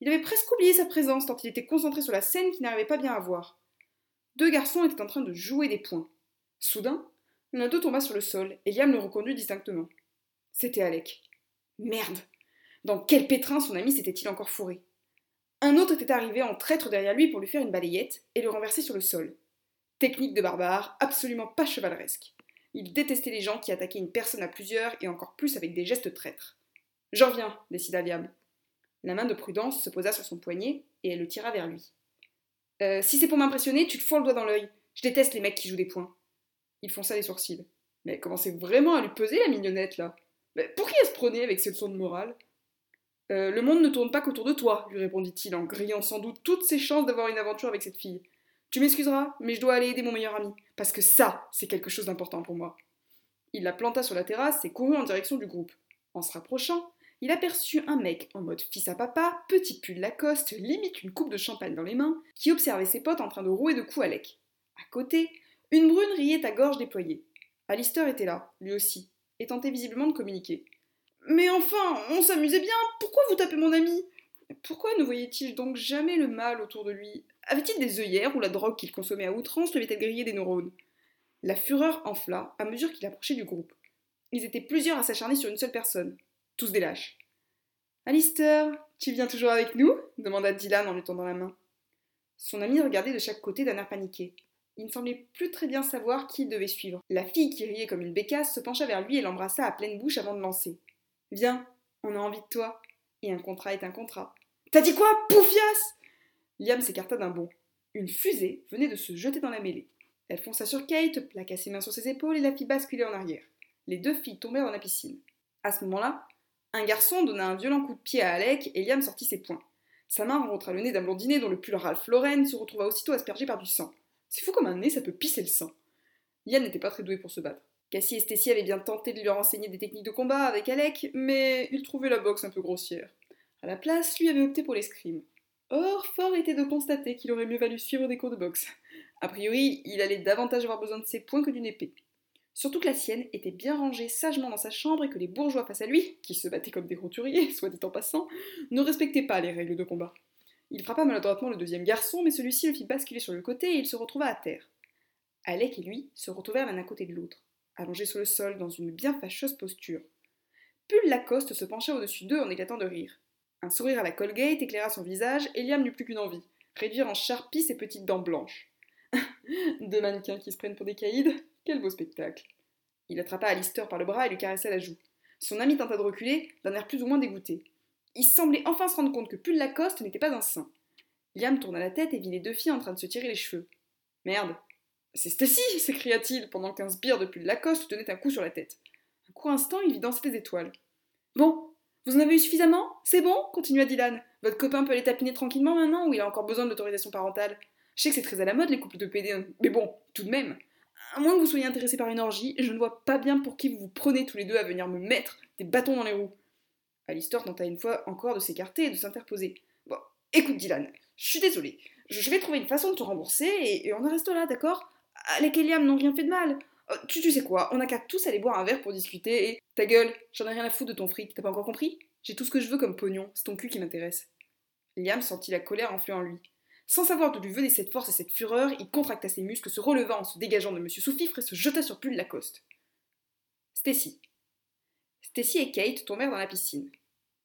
Il avait presque oublié sa présence tant il était concentré sur la scène qu'il n'arrivait pas bien à voir. Deux garçons étaient en train de jouer des poings. Soudain, l'un d'eux tomba sur le sol et Liam le reconduit distinctement. C'était Alec. Merde Dans quel pétrin son ami s'était-il encore fourré? Un autre était arrivé en traître derrière lui pour lui faire une balayette et le renverser sur le sol. Technique de barbare, absolument pas chevaleresque. Il détestait les gens qui attaquaient une personne à plusieurs et encore plus avec des gestes traîtres. J'en reviens, décida Liam. La main de Prudence se posa sur son poignet et elle le tira vers lui. Euh, si c'est pour m'impressionner, tu te fous le doigt dans l'œil. Je déteste les mecs qui jouent des poings. Il fonça les sourcils. Mais commençait vraiment à lui peser la mignonnette là? Mais pour qui elle se prenait avec cette leçon de morale? Euh, Le monde ne tourne pas qu'autour de toi, lui répondit-il en grillant sans doute toutes ses chances d'avoir une aventure avec cette fille. Tu m'excuseras, mais je dois aller aider mon meilleur ami, parce que ça, c'est quelque chose d'important pour moi. Il la planta sur la terrasse et courut en direction du groupe. En se rapprochant, il aperçut un mec en mode fils à papa, petit pull Lacoste, limite une coupe de champagne dans les mains, qui observait ses potes en train de rouer de coups à lec. À côté, une brune riait à gorge déployée. Alistair était là, lui aussi, et tentait visiblement de communiquer. Mais enfin, on s'amusait bien, pourquoi vous tapez mon ami? Pourquoi ne voyait-il donc jamais le mal autour de lui? Avait-il des œillères ou la drogue qu'il consommait à outrance lui avait-elle grillé des neurones? La fureur enfla à mesure qu'il approchait du groupe. Ils étaient plusieurs à s'acharner sur une seule personne, tous des lâches. Alistair, tu viens toujours avec nous demanda Dylan en lui tendant la main. Son ami regardait de chaque côté d'un air paniqué. Il ne semblait plus très bien savoir qui il devait suivre. La fille qui riait comme une bécasse se pencha vers lui et l'embrassa à pleine bouche avant de lancer. Viens, on a envie de toi. Et un contrat est un contrat. T'as dit quoi, poufias? Liam s'écarta d'un bond. Une fusée venait de se jeter dans la mêlée. Elle fonça sur Kate, plaqua ses mains sur ses épaules et la fit basculer en arrière. Les deux filles tombèrent dans la piscine. À ce moment-là, un garçon donna un violent coup de pied à Alec et Liam sortit ses poings. Sa main rencontra le nez d'un blondinet dont le pull Ralph Lauren se retrouva aussitôt aspergé par du sang. C'est fou comme un nez, ça peut pisser le sang. Liam n'était pas très doué pour se battre. Cassie et Stacy avaient bien tenté de lui renseigner des techniques de combat avec Alec, mais il trouvait la boxe un peu grossière. À la place, lui avait opté pour l'escrime. Or, fort était de constater qu'il aurait mieux valu suivre des cours de boxe. A priori, il allait davantage avoir besoin de ses poings que d'une épée. Surtout que la sienne était bien rangée sagement dans sa chambre et que les bourgeois face à lui, qui se battaient comme des roturiers, soit dit en passant, ne respectaient pas les règles de combat. Il frappa maladroitement le deuxième garçon, mais celui-ci le fit basculer sur le côté et il se retrouva à terre. Alec et lui se retrouvèrent l'un à côté de l'autre, allongés sur le sol dans une bien fâcheuse posture. Pull Lacoste se pencha au-dessus d'eux en éclatant de rire. Un sourire à la Colgate éclaira son visage et Liam n'eut plus qu'une envie réduire en charpie ses petites dents blanches. Deux mannequins qui se prennent pour des caïds Quel beau spectacle Il attrapa Alistair par le bras et lui caressa la joue. Son ami tenta de reculer, d'un air plus ou moins dégoûté. Il semblait enfin se rendre compte que Pull Lacoste n'était pas un saint. Liam tourna la tête et vit les deux filles en train de se tirer les cheveux. Merde C'est Stacy s'écria-t-il pendant qu'un sbire de Pull Lacoste tenait un coup sur la tête. Un court instant, il vit danser les étoiles. Bon, vous en avez eu suffisamment? C'est bon? continua Dylan. Votre copain peut aller tapiner tranquillement maintenant ou il a encore besoin de l'autorisation parentale Je sais que c'est très à la mode les couples de PD, mais bon, tout de même. À moins que vous soyez intéressé par une orgie, je ne vois pas bien pour qui vous vous prenez tous les deux à venir me mettre des bâtons dans les roues. Alistair tenta une fois encore de s'écarter et de s'interposer. Bon, écoute Dylan, je suis désolée. Je vais trouver une façon de te rembourser et, on en reste là, d'accord? Alec et Liam n'ont rien fait de mal. Euh, tu, tu sais quoi, on n'a qu'à tous aller boire un verre pour discuter et. Ta gueule, j'en ai rien à foutre de ton fric, t'as pas encore compris? J'ai tout ce que je veux comme pognon, c'est ton cul qui m'intéresse. Liam sentit la colère enfler en lui. Sans savoir d'où lui venait cette force et cette fureur, il contracta ses muscles, se releva en se dégageant de M. Soufifre et se jeta sur Pull Lacoste. Stacy. Stacy et Kate tombèrent dans la piscine.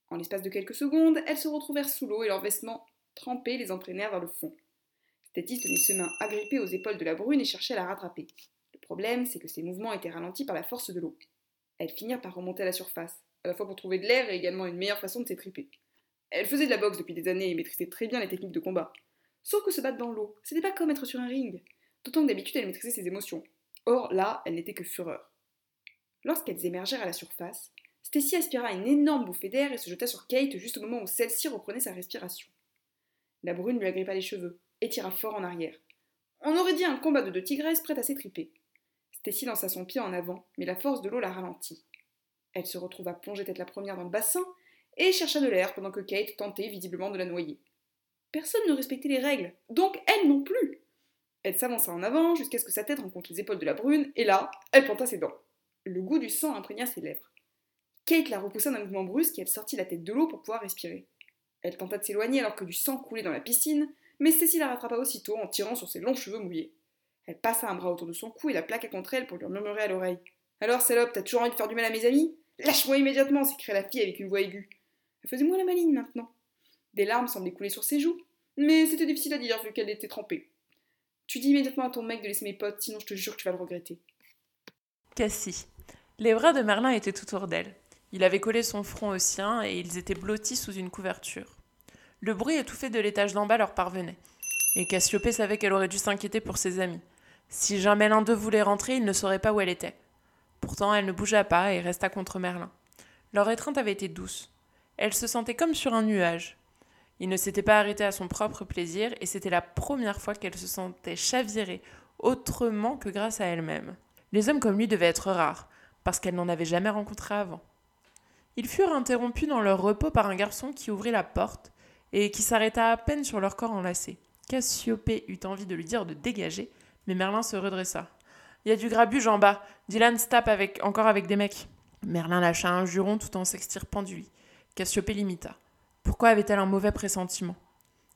En l'espace de quelques secondes, elles se retrouvèrent sous l'eau et leurs vêtements trempés les entraînèrent vers le fond. Stacy tenait ses mains agrippées aux épaules de la brune et cherchait à la rattraper. Le problème, c'est que ses mouvements étaient ralentis par la force de l'eau. Elles finirent par remonter à la surface, à la fois pour trouver de l'air et également une meilleure façon de s'étriper. Elle faisait de la boxe depuis des années et maîtrisait très bien les techniques de combat. Sauf que se battre dans l'eau, c'était pas comme être sur un ring. D'autant que d'habitude elle maîtrisait ses émotions. Or là, elle n'était que fureur. Lorsqu'elles émergèrent à la surface, Stacy aspira une énorme bouffée d'air et se jeta sur Kate juste au moment où celle-ci reprenait sa respiration. La brune lui agrippa les cheveux et tira fort en arrière. On aurait dit un combat de deux tigresses prêtes à s'étriper. Stacy lança son pied en avant, mais la force de l'eau la ralentit. Elle se retrouva plongée tête la première dans le bassin et chercha de l'air pendant que Kate tentait visiblement de la noyer. Personne ne respectait les règles, donc elle non plus. Elle s'avança en avant jusqu'à ce que sa tête rencontre les épaules de la brune, et là, elle planta ses dents. Le goût du sang imprégna ses lèvres. Kate la repoussa d'un mouvement brusque et elle sortit la tête de l'eau pour pouvoir respirer. Elle tenta de s'éloigner alors que du sang coulait dans la piscine, mais Stacy la rattrapa aussitôt en tirant sur ses longs cheveux mouillés. Elle passa un bras autour de son cou et la plaqua contre elle pour lui murmurer à l'oreille. Alors, salope, t'as toujours envie de faire du mal à mes amis? Lâche-moi immédiatement s'écria la fille avec une voix aiguë. Moins la maligne maintenant. Des larmes semblaient couler sur ses joues, mais c'était difficile à dire vu qu'elle était trempée. Tu dis immédiatement à ton mec de laisser mes potes, sinon je te jure que tu vas le regretter. Cassie. Les bras de Merlin étaient autour d'elle. Il avait collé son front au sien et ils étaient blottis sous une couverture. Le bruit étouffé de l'étage d'en bas leur parvenait. Et Cassiopée savait qu'elle aurait dû s'inquiéter pour ses amis. Si jamais l'un d'eux voulait rentrer, il ne saurait pas où elle était. Pourtant, elle ne bougea pas et resta contre Merlin. Leur étreinte avait été douce. Elle se sentait comme sur un nuage. Il ne s'était pas arrêté à son propre plaisir, et c'était la première fois qu'elle se sentait chavirer autrement que grâce à elle-même. Les hommes comme lui devaient être rares, parce qu'elle n'en avait jamais rencontré avant. Ils furent interrompus dans leur repos par un garçon qui ouvrit la porte et qui s'arrêta à peine sur leur corps enlacé. Cassiopée eut envie de lui dire de dégager, mais Merlin se redressa. Il y a du grabuge en bas. Dylan se tape avec, encore avec des mecs. Merlin lâcha un juron tout en s'extirpant du lit. Cassiopée l'imita. Pourquoi avait-elle un mauvais pressentiment?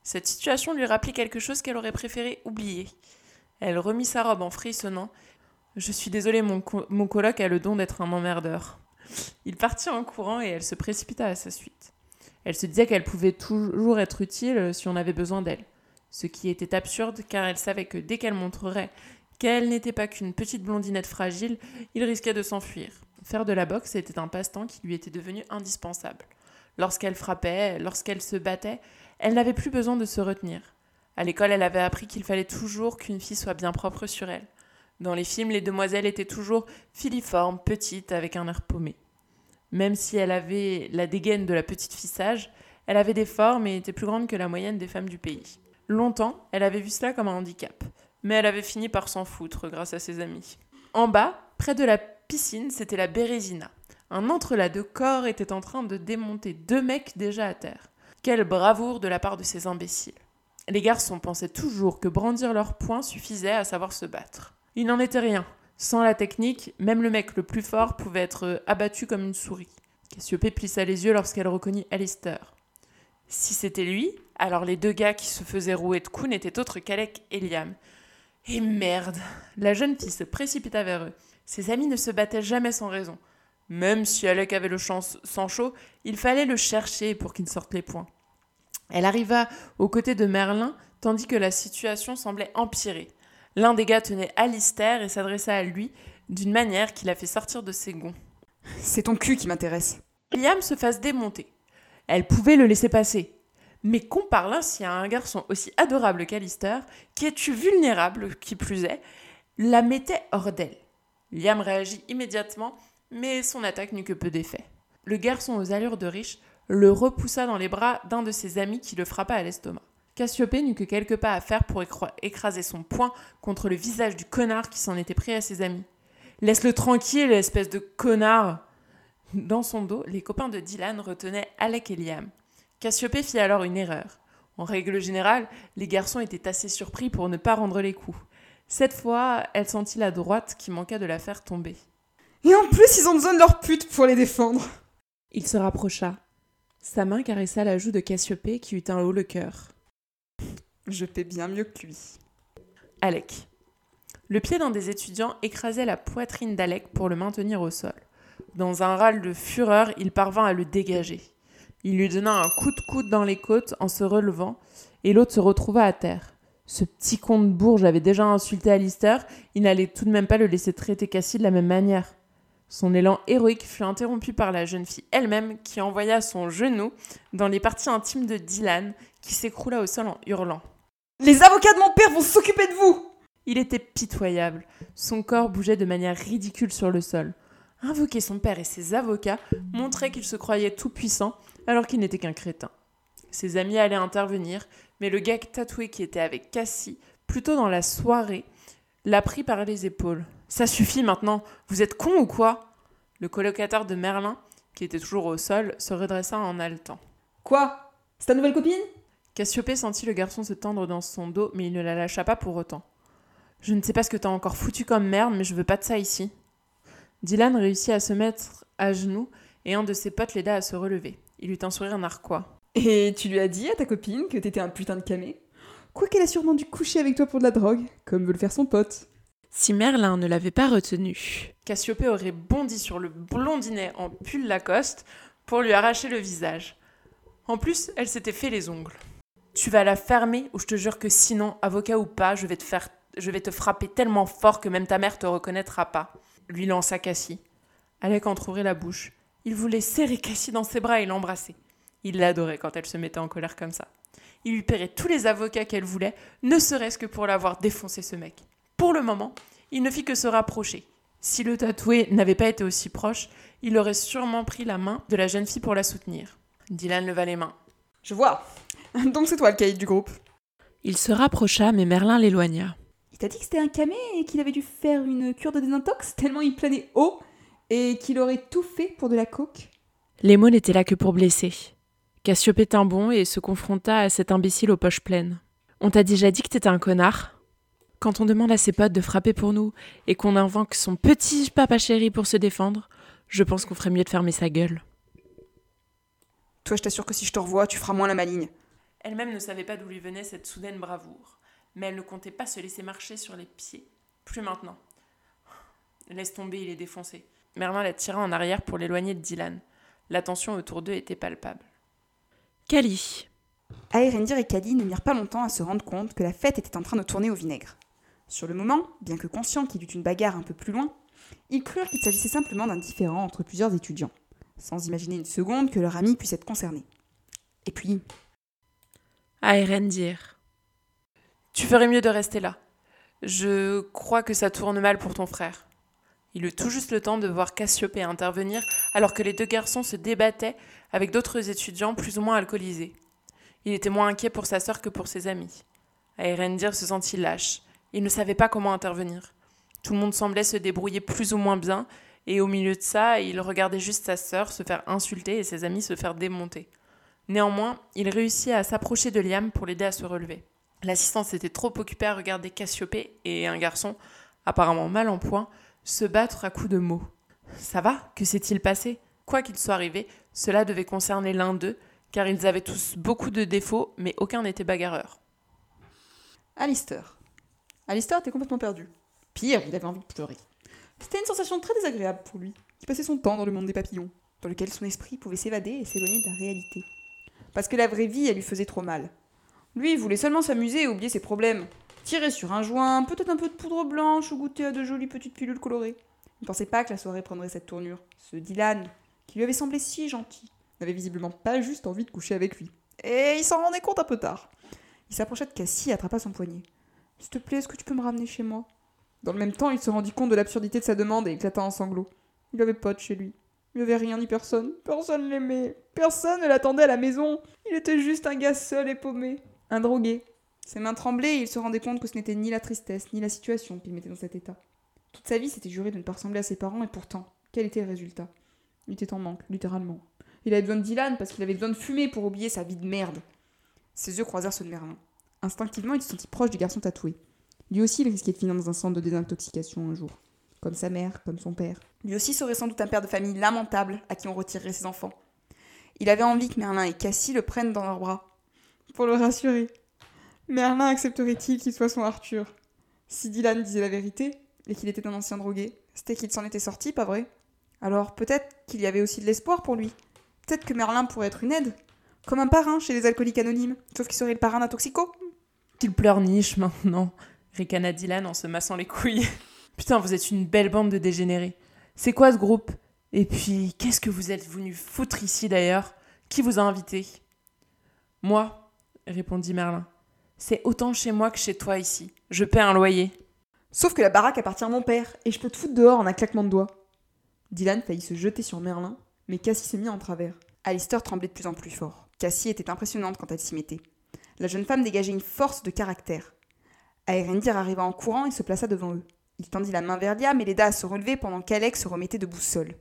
Cette situation lui rappelait quelque chose qu'elle aurait préféré oublier. Elle remit sa robe en frissonnant. Je suis désolée, mon, mon coloc a le don d'être un emmerdeur. Il partit en courant et elle se précipita à sa suite. Elle se disait qu'elle pouvait toujours être utile si on avait besoin d'elle. Ce qui était absurde car elle savait que dès qu'elle montrerait qu'elle n'était pas qu'une petite blondinette fragile, il risquait de s'enfuir. Faire de la boxe était un passe-temps qui lui était devenu indispensable. Lorsqu'elle frappait, lorsqu'elle se battait, elle n'avait plus besoin de se retenir. À l'école, elle avait appris qu'il fallait toujours qu'une fille soit bien propre sur elle. Dans les films, les demoiselles étaient toujours filiformes, petites, avec un air paumé. Même si elle avait la dégaine de la petite fille sage, elle avait des formes et était plus grande que la moyenne des femmes du pays. Longtemps, elle avait vu cela comme un handicap, mais elle avait fini par s'en foutre grâce à ses amis. En bas, près de la piscine, c'était la Bérésina. Un entrelac de corps était en train de démonter deux mecs déjà à terre. Quelle bravoure de la part de ces imbéciles. Les garçons pensaient toujours que brandir leurs poings suffisait à savoir se battre. Il n'en était rien. Sans la technique, même le mec le plus fort pouvait être abattu comme une souris. Cassiopée plissa les yeux lorsqu'elle reconnut Alistair. Si c'était lui, alors les deux gars qui se faisaient rouer de coups n'étaient autres qu'Alec et Liam. Et merde La jeune fille se précipita vers eux. Ses amis ne se battaient jamais sans raison. Même si Alec avait le sang chaud, il fallait le chercher pour qu'il sorte les poings. Elle arriva aux côtés de Merlin, tandis que la situation semblait empirer. L'un des gars tenait Alistair et s'adressa à lui d'une manière qui l'a fait sortir de ses gonds. C'est ton cul qui m'intéresse. Liam se fasse démonter. Elle pouvait le laisser passer. Mais qu'on parle ainsi à un garçon aussi adorable qu'Alistair, qui est-tu vulnérable, qui plus est, la mettait hors d'elle. Liam réagit immédiatement, mais son attaque n'eut que peu d'effet. Le garçon aux allures de riche le repoussa dans les bras d'un de ses amis qui le frappa à l'estomac. Cassiopée n'eut que quelques pas à faire pour écraser son poing contre le visage du connard qui s'en était pris à ses amis. Laisse-le tranquille, espèce de connard Dans son dos, les copains de Dylan retenaient Alec et Liam. Cassiopée fit alors une erreur. En règle générale, les garçons étaient assez surpris pour ne pas rendre les coups. Cette fois, elle sentit la droite qui manqua de la faire tomber. Et en plus, ils ont besoin de leur pute pour les défendre. Il se rapprocha. Sa main caressa la joue de Cassiopée qui eut un haut le cœur. Je paie bien mieux que lui. Alec. Le pied d'un des étudiants écrasait la poitrine d'Alec pour le maintenir au sol. Dans un râle de fureur, il parvint à le dégager. Il lui donna un coup de coude dans les côtes en se relevant, et l'autre se retrouva à terre. Ce petit con de Bourge avait déjà insulté Alistair, il n'allait tout de même pas le laisser traiter Cassie de la même manière. Son élan héroïque fut interrompu par la jeune fille elle-même qui envoya son genou dans les parties intimes de Dylan, qui s'écroula au sol en hurlant. Les avocats de mon père vont s'occuper de vous Il était pitoyable. Son corps bougeait de manière ridicule sur le sol. Invoquer son père et ses avocats montrait qu'il se croyait tout puissant alors qu'il n'était qu'un crétin. Ses amis allaient intervenir, mais le gars tatoué qui était avec Cassie, plutôt dans la soirée, l'a pris par les épaules. Ça suffit maintenant, vous êtes con ou quoi? Le colocataire de Merlin, qui était toujours au sol, se redressa en haletant. Quoi? C'est ta nouvelle copine? Cassiopée sentit le garçon se tendre dans son dos, mais il ne la lâcha pas pour autant. Je ne sais pas ce que t'as encore foutu comme merde, mais je veux pas de ça ici. Dylan réussit à se mettre à genoux et un de ses potes l'aida à se relever. Il eut un sourire narquois. Et tu lui as dit à ta copine que t'étais un putain de camé? Quoi qu'elle a sûrement dû coucher avec toi pour de la drogue, comme veut le faire son pote. Si Merlin ne l'avait pas retenu, Cassiopée aurait bondi sur le blondinet en pull Lacoste pour lui arracher le visage. En plus, elle s'était fait les ongles. Tu vas la fermer ou je te jure que sinon, avocat ou pas, je vais te frapper tellement fort que même ta mère te reconnaîtra pas, lui lança Cassie. Alec entr'ouvrit la bouche. Il voulait serrer Cassie dans ses bras et l'embrasser. Il l'adorait quand elle se mettait en colère comme ça. Il lui paierait tous les avocats qu'elle voulait, ne serait-ce que pour l'avoir défoncé ce mec. Pour le moment, il ne fit que se rapprocher. Si le tatoué n'avait pas été aussi proche, il aurait sûrement pris la main de la jeune fille pour la soutenir. Dylan leva les mains. Je vois. Donc c'est toi le caïd du groupe. Il se rapprocha, mais Merlin l'éloigna. Il t'a dit que c'était un camé et qu'il avait dû faire une cure de désintox tellement il planait haut et qu'il aurait tout fait pour de la coke Les mots n'étaient là que pour blesser. Cassiopée tint bon et se confronta à cet imbécile aux poches pleines. On t'a déjà dit que t'étais un connard Quand on demande à ses potes de frapper pour nous et qu'on invoque son petit papa chéri pour se défendre, je pense qu'on ferait mieux de fermer sa gueule. Toi, je t'assure que si je te revois, tu feras moins la maligne. Elle-même ne savait pas d'où lui venait cette soudaine bravoure, mais elle ne comptait pas se laisser marcher sur les pieds. Plus maintenant. Laisse tomber, il est défoncé. Merlin la tira en arrière pour l'éloigner de Dylan. L'attention autour d'eux était palpable. Kali. Aérendir et Kali ne mirent pas longtemps à se rendre compte que la fête était en train de tourner au vinaigre. Sur le moment, bien que conscient qu'il y eut une bagarre un peu plus loin, ils crurent qu'il s'agissait simplement d'un différend entre plusieurs étudiants, sans imaginer une seconde que leur ami puisse être concerné. Et puis. Aérendir. Tu ferais mieux de rester là. Je crois que ça tourne mal pour ton frère. Il eut tout juste le temps de voir Cassiopée intervenir alors que les deux garçons se débattaient avec d'autres étudiants plus ou moins alcoolisés. Il était moins inquiet pour sa sœur que pour ses amis. Aérendir se sentit lâche. Il ne savait pas comment intervenir. Tout le monde semblait se débrouiller plus ou moins bien, et au milieu de ça, il regardait juste sa sœur se faire insulter et ses amis se faire démonter. Néanmoins, il réussit à s'approcher de Liam pour l'aider à se relever. L'assistante s'était trop occupée à regarder Cassiopée et un garçon, apparemment mal en point, se battre à coups de mots. Ça va? Que s'est-il passé? Quoi qu'il soit arrivé, cela devait concerner l'un d'eux, car ils avaient tous beaucoup de défauts, mais aucun n'était bagarreur. Alistair. Alistair était complètement perdu. Pire, il avait envie de pleurer. C'était une sensation très désagréable pour lui, qui passait son temps dans le monde des papillons, dans lequel son esprit pouvait s'évader et s'éloigner de la réalité. Parce que la vraie vie, elle lui faisait trop mal. Lui, il voulait seulement s'amuser et oublier ses problèmes. Tirer sur un joint, peut-être un peu de poudre blanche ou goûter à de jolies petites pilules colorées. Il ne pensait pas que la soirée prendrait cette tournure. Ce Dylan, qui lui avait semblé si gentil, n'avait visiblement pas juste envie de coucher avec lui. Et il s'en rendait compte un peu tard. Il s'approcha de Cassie et attrapa son poignet. S'il te plaît, est-ce que tu peux me ramener chez moi? Dans le même temps, il se rendit compte de l'absurdité de sa demande et éclata en sanglots. Il avait pas de chez lui. Il avait rien ni personne. Personne l'aimait. Personne ne l'attendait à la maison. Il était juste un gars seul et paumé. Un drogué. Ses mains tremblaient et il se rendait compte que ce n'était ni la tristesse ni la situation qui le mettait dans cet état. Toute sa vie s'était juré de ne pas ressembler à ses parents et pourtant, quel était le résultat? Il était en manque, littéralement. Il avait besoin de Dylan parce qu'il avait besoin de fumer pour oublier sa vie de merde. Ses yeux croisèrent ceux de Merlin. Instinctivement, il se sentit proche du garçon tatoué. Lui aussi, il risquait de finir dans un centre de désintoxication un jour. Comme sa mère, comme son père. Lui aussi serait sans doute un père de famille lamentable à qui on retirerait ses enfants. Il avait envie que Merlin et Cassie le prennent dans leurs bras. Pour le rassurer. Merlin accepterait-il qu'il soit son Arthur? Si Dylan disait la vérité, et qu'il était un ancien drogué, c'était qu'il s'en était sorti, pas vrai? Alors peut-être qu'il y avait aussi de l'espoir pour lui. Peut-être que Merlin pourrait être une aide. Comme un parrain chez les alcooliques anonymes, sauf qu'il serait le parrain d'un toxico. Qu'il pleurniche maintenant, ricana Dylan en se massant les couilles. Putain, vous êtes une belle bande de dégénérés. C'est quoi ce groupe? Et puis, qu'est-ce que vous êtes venu foutre ici d'ailleurs? Qui vous a invité? Moi, répondit Merlin. C'est autant chez moi que chez toi ici. Je paie un loyer. Sauf que la baraque appartient à mon père, et je peux te foutre dehors en un claquement de doigts. Dylan faillit se jeter sur Merlin, mais Cassie s'est mis en travers. Alistair tremblait de plus en plus fort. Cassie était impressionnante quand elle s'y mettait. La jeune femme dégageait une force de caractère. Aerendir arriva en courant et se plaça devant eux. Il tendit la main vers Liam et l'aida à se relever pendant qu'Alex se remettait debout seul.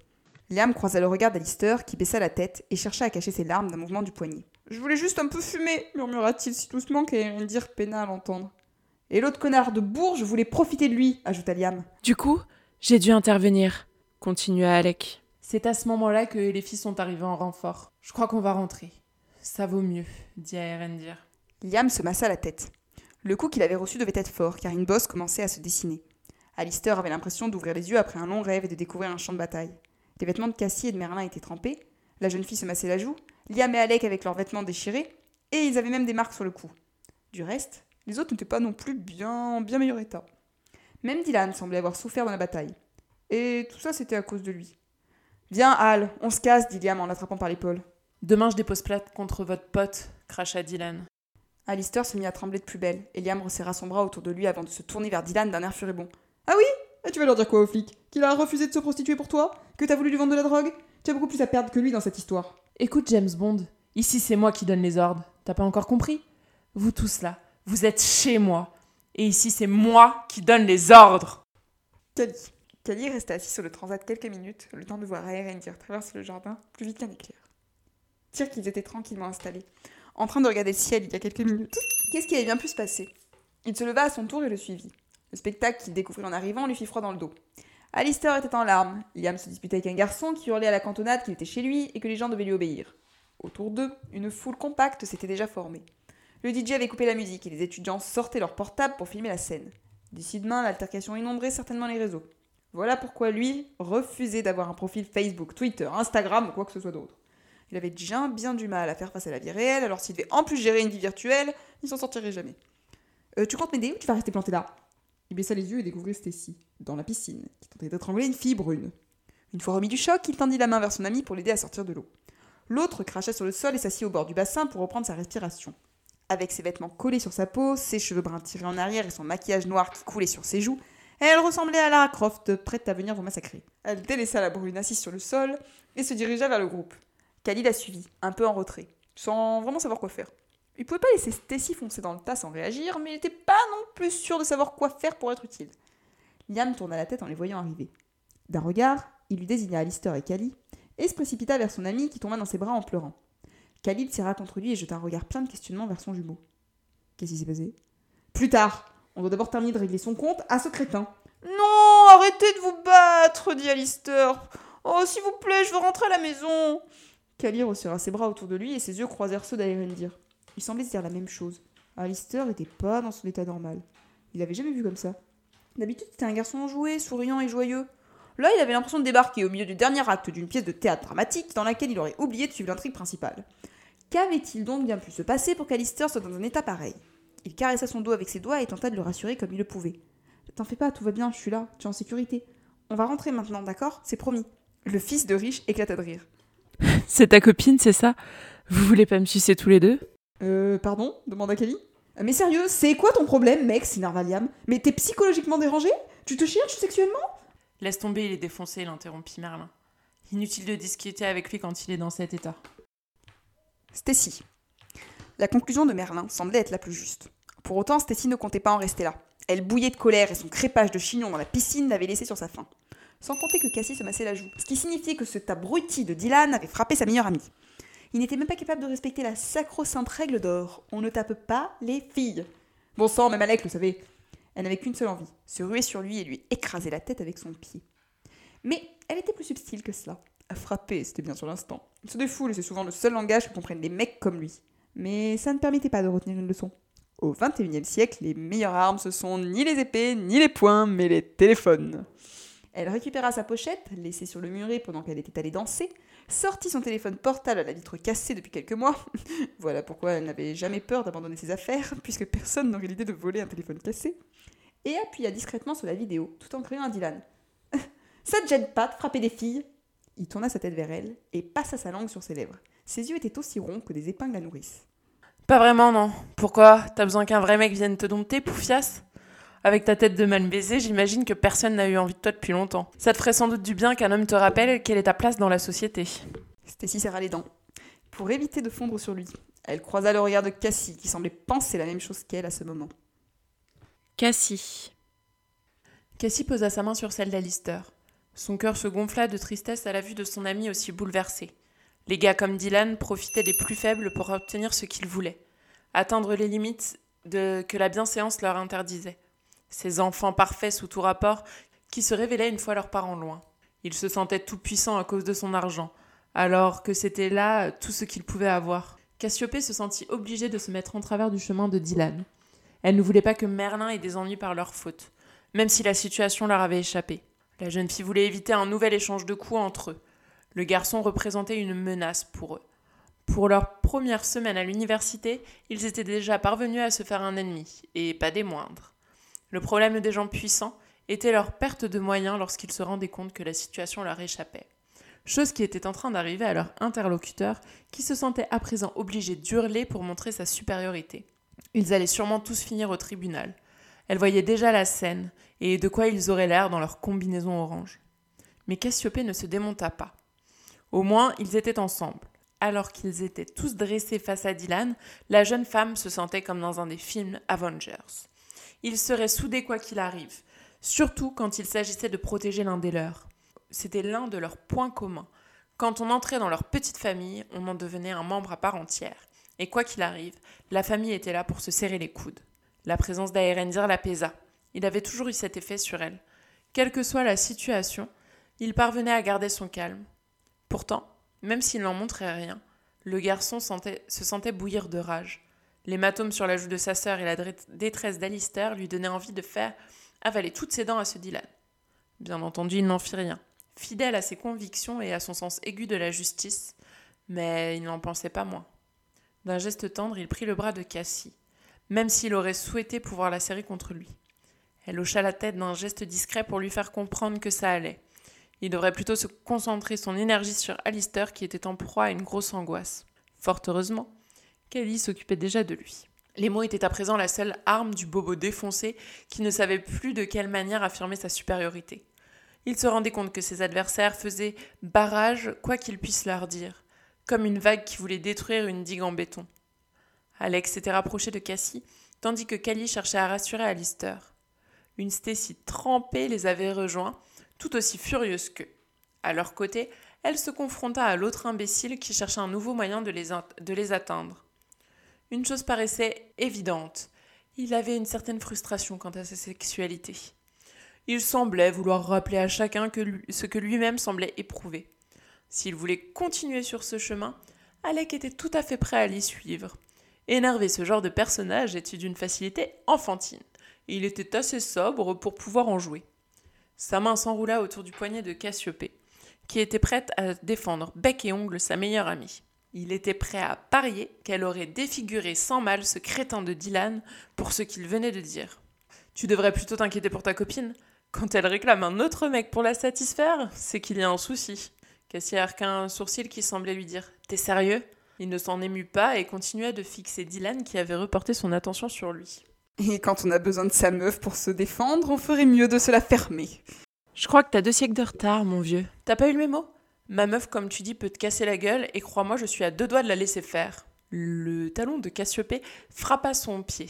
Liam croisa le regard d'Alistair qui baissa la tête et chercha à cacher ses larmes d'un mouvement du poignet. Je voulais juste un peu fumer, murmura-t-il si doucement qu'Aerendir peina à l'entendre. Et l'autre connard de Bourges voulait profiter de lui, ajouta Liam. Du coup, j'ai dû intervenir, continua Alec. C'est à ce moment-là que les filles sont arrivées en renfort. Je crois qu'on va rentrer. Ça vaut mieux, dit Aerendir. Liam se massa la tête. Le coup qu'il avait reçu devait être fort, car une bosse commençait à se dessiner. Alistair avait l'impression d'ouvrir les yeux après un long rêve et de découvrir un champ de bataille. Les vêtements de Cassie et de Merlin étaient trempés, la jeune fille se massait la joue, Liam et Alec avec leurs vêtements déchirés, et ils avaient même des marques sur le cou. Du reste, les autres n'étaient pas non plus bien, bien meilleur état. Même Dylan semblait avoir souffert dans la bataille. Et tout ça, c'était à cause de lui. Viens, Al, on se casse, dit Liam en l'attrapant par l'épaule. Demain, je dépose plainte contre votre pote, cracha Dylan. Alistair se mit à trembler de plus belle, et Liam resserra son bras autour de lui avant de se tourner vers Dylan d'un air furibond. Ah oui Et tu vas leur dire quoi aux flics Qu'il a refusé de se prostituer pour toi? Que t'as voulu lui vendre de la drogue? Tu as beaucoup plus à perdre que lui dans cette histoire. Écoute, James Bond, ici c'est moi qui donne les ordres. T'as pas encore compris? Vous tous là, vous êtes chez moi. Et ici, c'est moi qui donne les ordres. Kali. Kali resta assis sur le transat quelques minutes, le temps de voir Aerendir traverser le jardin plus vite qu'un éclair. Dire qu'ils étaient tranquillement installés, en train de regarder le ciel il y a quelques minutes. Qu'est-ce qui avait bien pu se passer? Il se leva à son tour et le suivit. Le spectacle qu'il découvrit en arrivant lui fit froid dans le dos. Alistair était en larmes. Liam se disputait avec un garçon qui hurlait à la cantonade qu'il était chez lui et que les gens devaient lui obéir. Autour d'eux, une foule compacte s'était déjà formée. Le DJ avait coupé la musique et les étudiants sortaient leur portable pour filmer la scène. D'ici demain, l'altercation inonderait certainement les réseaux. Voilà pourquoi lui refusait d'avoir un profil Facebook, Twitter, Instagram ou quoi que ce soit d'autre. Il avait déjà bien du mal à faire face à la vie réelle, alors s'il devait en plus gérer une vie virtuelle, il s'en sortirait jamais. Euh, tu comptes m'aider ou tu vas rester planté là? Il baissa les yeux et découvrit Stacy, dans la piscine, qui tentait d'étrangler une fille brune. Une fois remis du choc, il tendit la main vers son ami pour l'aider à sortir de l'eau. L'autre cracha sur le sol et s'assit au bord du bassin pour reprendre sa respiration. Avec ses vêtements collés sur sa peau, ses cheveux bruns tirés en arrière et son maquillage noir qui coulait sur ses joues, elle ressemblait à Lara Croft, prête à venir vous massacrer. Elle délaissa la brune assise sur le sol et se dirigea vers le groupe. Khalid la suivit, un peu en retrait, sans vraiment savoir quoi faire. Il pouvait pas laisser Stacy foncer dans le tas sans réagir, mais il n'était pas non plus sûr de savoir quoi faire pour être utile. Liam tourna la tête en les voyant arriver. D'un regard, il lui désigna Alistair et Kali, et se précipita vers son ami qui tomba dans ses bras en pleurant. Khalid serra contre lui et jeta un regard plein de questionnements vers son jumeau. Qu'est-ce qui s'est passé? Plus tard. On doit d'abord terminer de régler son compte à ce crétin. Non, arrêtez de vous battre, dit Alistair. Oh, s'il vous plaît, je veux rentrer à la maison. Kali resserra ses bras autour de lui et ses yeux croisèrent ceux d'Aerendir. Il semblait se dire la même chose. Alistair n'était pas dans son état normal. Il l'avait jamais vu comme ça. D'habitude, c'était un garçon enjoué, souriant et joyeux. Là, il avait l'impression de débarquer au milieu du dernier acte d'une pièce de théâtre dramatique dans laquelle il aurait oublié de suivre l'intrigue principale. Qu'avait-il donc bien pu se passer pour qu'Alistair soit dans un état pareil? Il caressa son dos avec ses doigts et tenta de le rassurer comme il le pouvait. T'en fais pas, tout va bien, je suis là, tu es en sécurité. On va rentrer maintenant, d'accord? C'est promis. Le fils de riche éclata de rire. C'est ta copine, c'est ça? Vous voulez pas me sucer tous les deux? Euh, pardon? Demanda Kelly? Euh, Mais sérieux, c'est quoi ton problème, mec, s'énerva Liam? Mais t'es psychologiquement dérangé? Tu te cherches sexuellement? Laisse tomber, il est défoncé, il interrompit Merlin. Inutile de discuter avec lui quand il est dans cet état. Stacy. La conclusion de Merlin semblait être la plus juste. Pour autant, Stacy ne comptait pas en rester là. Elle bouillait de colère et son crépage de chignon dans la piscine l'avait laissé sur sa faim. Sans compter que Cassie se massait la joue, ce qui signifiait que ce abruti de Dylan avait frappé sa meilleure amie. Il n'était même pas capable de respecter la sacro-sainte règle d'or on ne tape pas les filles. Bon sang, même Alec le savait. Elle n'avait qu'une seule envie se ruer sur lui et lui écraser la tête avec son pied. Mais elle était plus subtile que cela. Frapper, c'était bien sur l'instant. Il se défoule c'est souvent le seul langage que comprennent les mecs comme lui. Mais ça ne permettait pas de retenir une leçon. Au XXIe siècle, les meilleures armes, ce sont ni les épées, ni les poings, mais les téléphones. Elle récupéra sa pochette, laissée sur le muret pendant qu'elle était allée danser, sortit son téléphone portable à la vitre cassée depuis quelques mois. voilà pourquoi elle n'avait jamais peur d'abandonner ses affaires, puisque personne n'aurait l'idée de voler un téléphone cassé. Et appuya discrètement sur la vidéo, tout en criant à Dylan. Ça te gêne pas de frapper des filles? Il tourna sa tête vers elle et passa sa langue sur ses lèvres. Ses yeux étaient aussi ronds que des épingles à nourrice. Pas vraiment, non. Pourquoi? T'as besoin qu'un vrai mec vienne te dompter, poufias? Avec ta tête de mal baisé, j'imagine que personne n'a eu envie de toi depuis longtemps. Ça te ferait sans doute du bien qu'un homme te rappelle quelle est ta place dans la société. Stacy serra les dents. Pour éviter de fondre sur lui, elle croisa le regard de Cassie, qui semblait penser la même chose qu'elle à ce moment. Cassie. Cassie posa sa main sur celle d'Alistair. Son cœur se gonfla de tristesse à la vue de son ami aussi bouleversé. Les gars comme Dylan profitaient des plus faibles pour obtenir ce qu'ils voulaient, atteindre les limites de, que la bienséance leur interdisait. Ces enfants parfaits sous tout rapport qui se révélaient une fois leurs parents loin. Il se sentait tout puissant à cause de son argent, alors que c'était là tout ce qu'il pouvait avoir. Cassiopée se sentit obligée de se mettre en travers du chemin de Dylan. Elle ne voulait pas que Merlin ait des ennuis par leur faute, même si la situation leur avait échappé. La jeune fille voulait éviter un nouvel échange de coups entre eux. Le garçon représentait une menace pour eux. Pour leur première semaine à l'université, ils étaient déjà parvenus à se faire un ennemi, et pas des moindres. Le problème des gens puissants était leur perte de moyens lorsqu'ils se rendaient compte que la situation leur échappait. Chose qui était en train d'arriver à leur interlocuteur, qui se sentait à présent obligé d'hurler pour montrer sa supériorité. Ils allaient sûrement tous finir au tribunal. Elle voyait déjà la scène, et de quoi ils auraient l'air dans leur combinaison orange. Mais Cassiopée ne se démonta pas. Au moins, ils étaient ensemble. Alors qu'ils étaient tous dressés face à Dylan, la jeune femme se sentait comme dans un des films Avengers. Ils seraient soudés quoi qu'il arrive, surtout quand il s'agissait de protéger l'un des leurs. C'était l'un de leurs points communs. Quand on entrait dans leur petite famille, on en devenait un membre à part entière. Et quoi qu'il arrive, la famille était là pour se serrer les coudes. La présence d'Aerendir l'apaisa. Il avait toujours eu cet effet sur elle. Quelle que soit la situation, il parvenait à garder son calme. Pourtant, même s'il n'en montrait rien, le garçon se sentait bouillir de rage. L'hématome sur la joue de sa sœur et la détresse d'Alistair lui donnaient envie de faire avaler toutes ses dents à ce Dylan. Bien entendu, il n'en fit rien, fidèle à ses convictions et à son sens aigu de la justice, mais il n'en pensait pas moins. D'un geste tendre, il prit le bras de Cassie, même s'il aurait souhaité pouvoir la serrer contre lui. Elle hocha la tête d'un geste discret pour lui faire comprendre que ça allait. Il devrait plutôt se concentrer son énergie sur Alistair qui était en proie à une grosse angoisse. Fort heureusement, Kelly s'occupait déjà de lui. Les mots étaient à présent la seule arme du bobo défoncé qui ne savait plus de quelle manière affirmer sa supériorité. Il se rendait compte que ses adversaires faisaient barrage quoi qu'ils puissent leur dire, comme une vague qui voulait détruire une digue en béton. Alex s'était rapproché de Cassie, tandis que Cali cherchait à rassurer Alistair. Une Stacy trempée les avait rejoints, tout aussi furieuse qu'eux. À leur côté, elle se confronta à l'autre imbécile qui cherchait un nouveau moyen de les atteindre. Une chose paraissait évidente. Il avait une certaine frustration quant à sa sexualité. Il semblait vouloir rappeler à chacun ce que lui-même semblait éprouver. S'il voulait continuer sur ce chemin, Alec était tout à fait prêt à l'y suivre. Énerver ce genre de personnage était d'une facilité enfantine. il était assez sobre pour pouvoir en jouer. Sa main s'enroula autour du poignet de Cassiopée, qui était prête à défendre bec et ongle sa meilleure amie. Il était prêt à parier qu'elle aurait défiguré sans mal ce crétin de Dylan pour ce qu'il venait de dire. Tu devrais plutôt t'inquiéter pour ta copine. Quand elle réclame un autre mec pour la satisfaire, c'est qu'il y a un souci. Cassie arqua un sourcil qui semblait lui dire T'es sérieux? Il ne s'en émut pas et continua de fixer Dylan qui avait reporté son attention sur lui. Et quand on a besoin de sa meuf pour se défendre, on ferait mieux de se la fermer. Je crois que t'as deux siècles de retard, mon vieux. T'as pas eu le mémo? Ma meuf, comme tu dis, peut te casser la gueule et crois-moi, je suis à deux doigts de la laisser faire. Le talon de Cassiopée frappa son pied.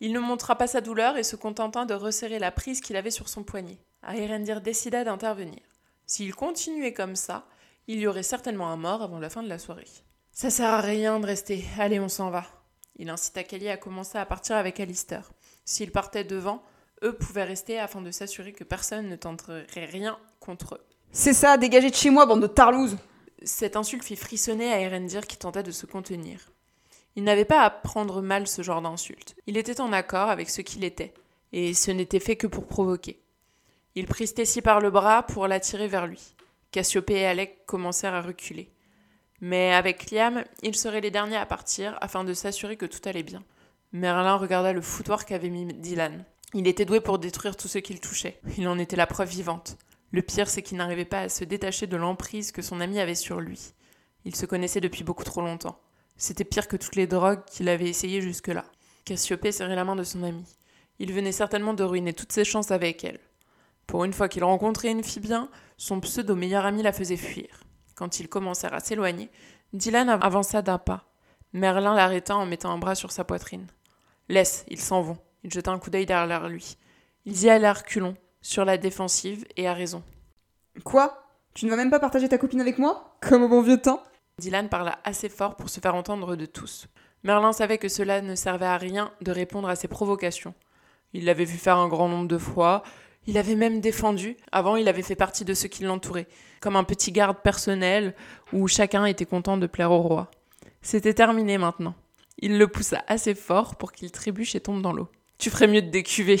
Il ne montra pas sa douleur et se contenta de resserrer la prise qu'il avait sur son poignet. Aérendir décida d'intervenir. S'il continuait comme ça, il y aurait certainement un mort avant la fin de la soirée. Ça sert à rien de rester, allez, on s'en va. Il incita Kelly à commencer à partir avec Alistair. S'ils partaient devant, eux pouvaient rester afin de s'assurer que personne ne tenterait rien contre eux. C'est ça, dégagez de chez moi, bande de tarlouses Cette insulte fit frissonner à Erendir qui tenta de se contenir. Il n'avait pas à prendre mal ce genre d'insulte. Il était en accord avec ce qu'il était, et ce n'était fait que pour provoquer. Il prit Stacy par le bras pour l'attirer vers lui. Cassiopée et Alec commencèrent à reculer. Mais avec Liam, ils seraient les derniers à partir afin de s'assurer que tout allait bien. Merlin regarda le foutoir qu'avait mis Dylan. Il était doué pour détruire tout ce qu'il touchait. Il en était la preuve vivante. Le pire, c'est qu'il n'arrivait pas à se détacher de l'emprise que son ami avait sur lui. Ils se connaissaient depuis beaucoup trop longtemps. C'était pire que toutes les drogues qu'il avait essayées jusque-là. Cassiopée serrait la main de son ami. Il venait certainement de ruiner toutes ses chances avec elle. Pour une fois qu'il rencontrait une fille bien, son pseudo meilleur ami la faisait fuir. Quand ils commencèrent à s'éloigner, Dylan avança d'un pas. Merlin l'arrêta en mettant un bras sur sa poitrine. Laisse, ils s'en vont. Il jeta un coup d'œil derrière lui. Ils y allèrent culons, sur la défensive, et à raison. Quoi? Tu ne vas même pas partager ta copine avec moi? Comme au bon vieux temps Dylan parla assez fort pour se faire entendre de tous. Merlin savait que cela ne servait à rien de répondre à ses provocations. Il l'avait vu faire un grand nombre de fois, il avait même défendu. Avant, il avait fait partie de ceux qui l'entouraient, comme un petit garde personnel où chacun était content de plaire au roi. C'était terminé maintenant. Il le poussa assez fort pour qu'il trébuche et tombe dans l'eau. Tu ferais mieux de décuver.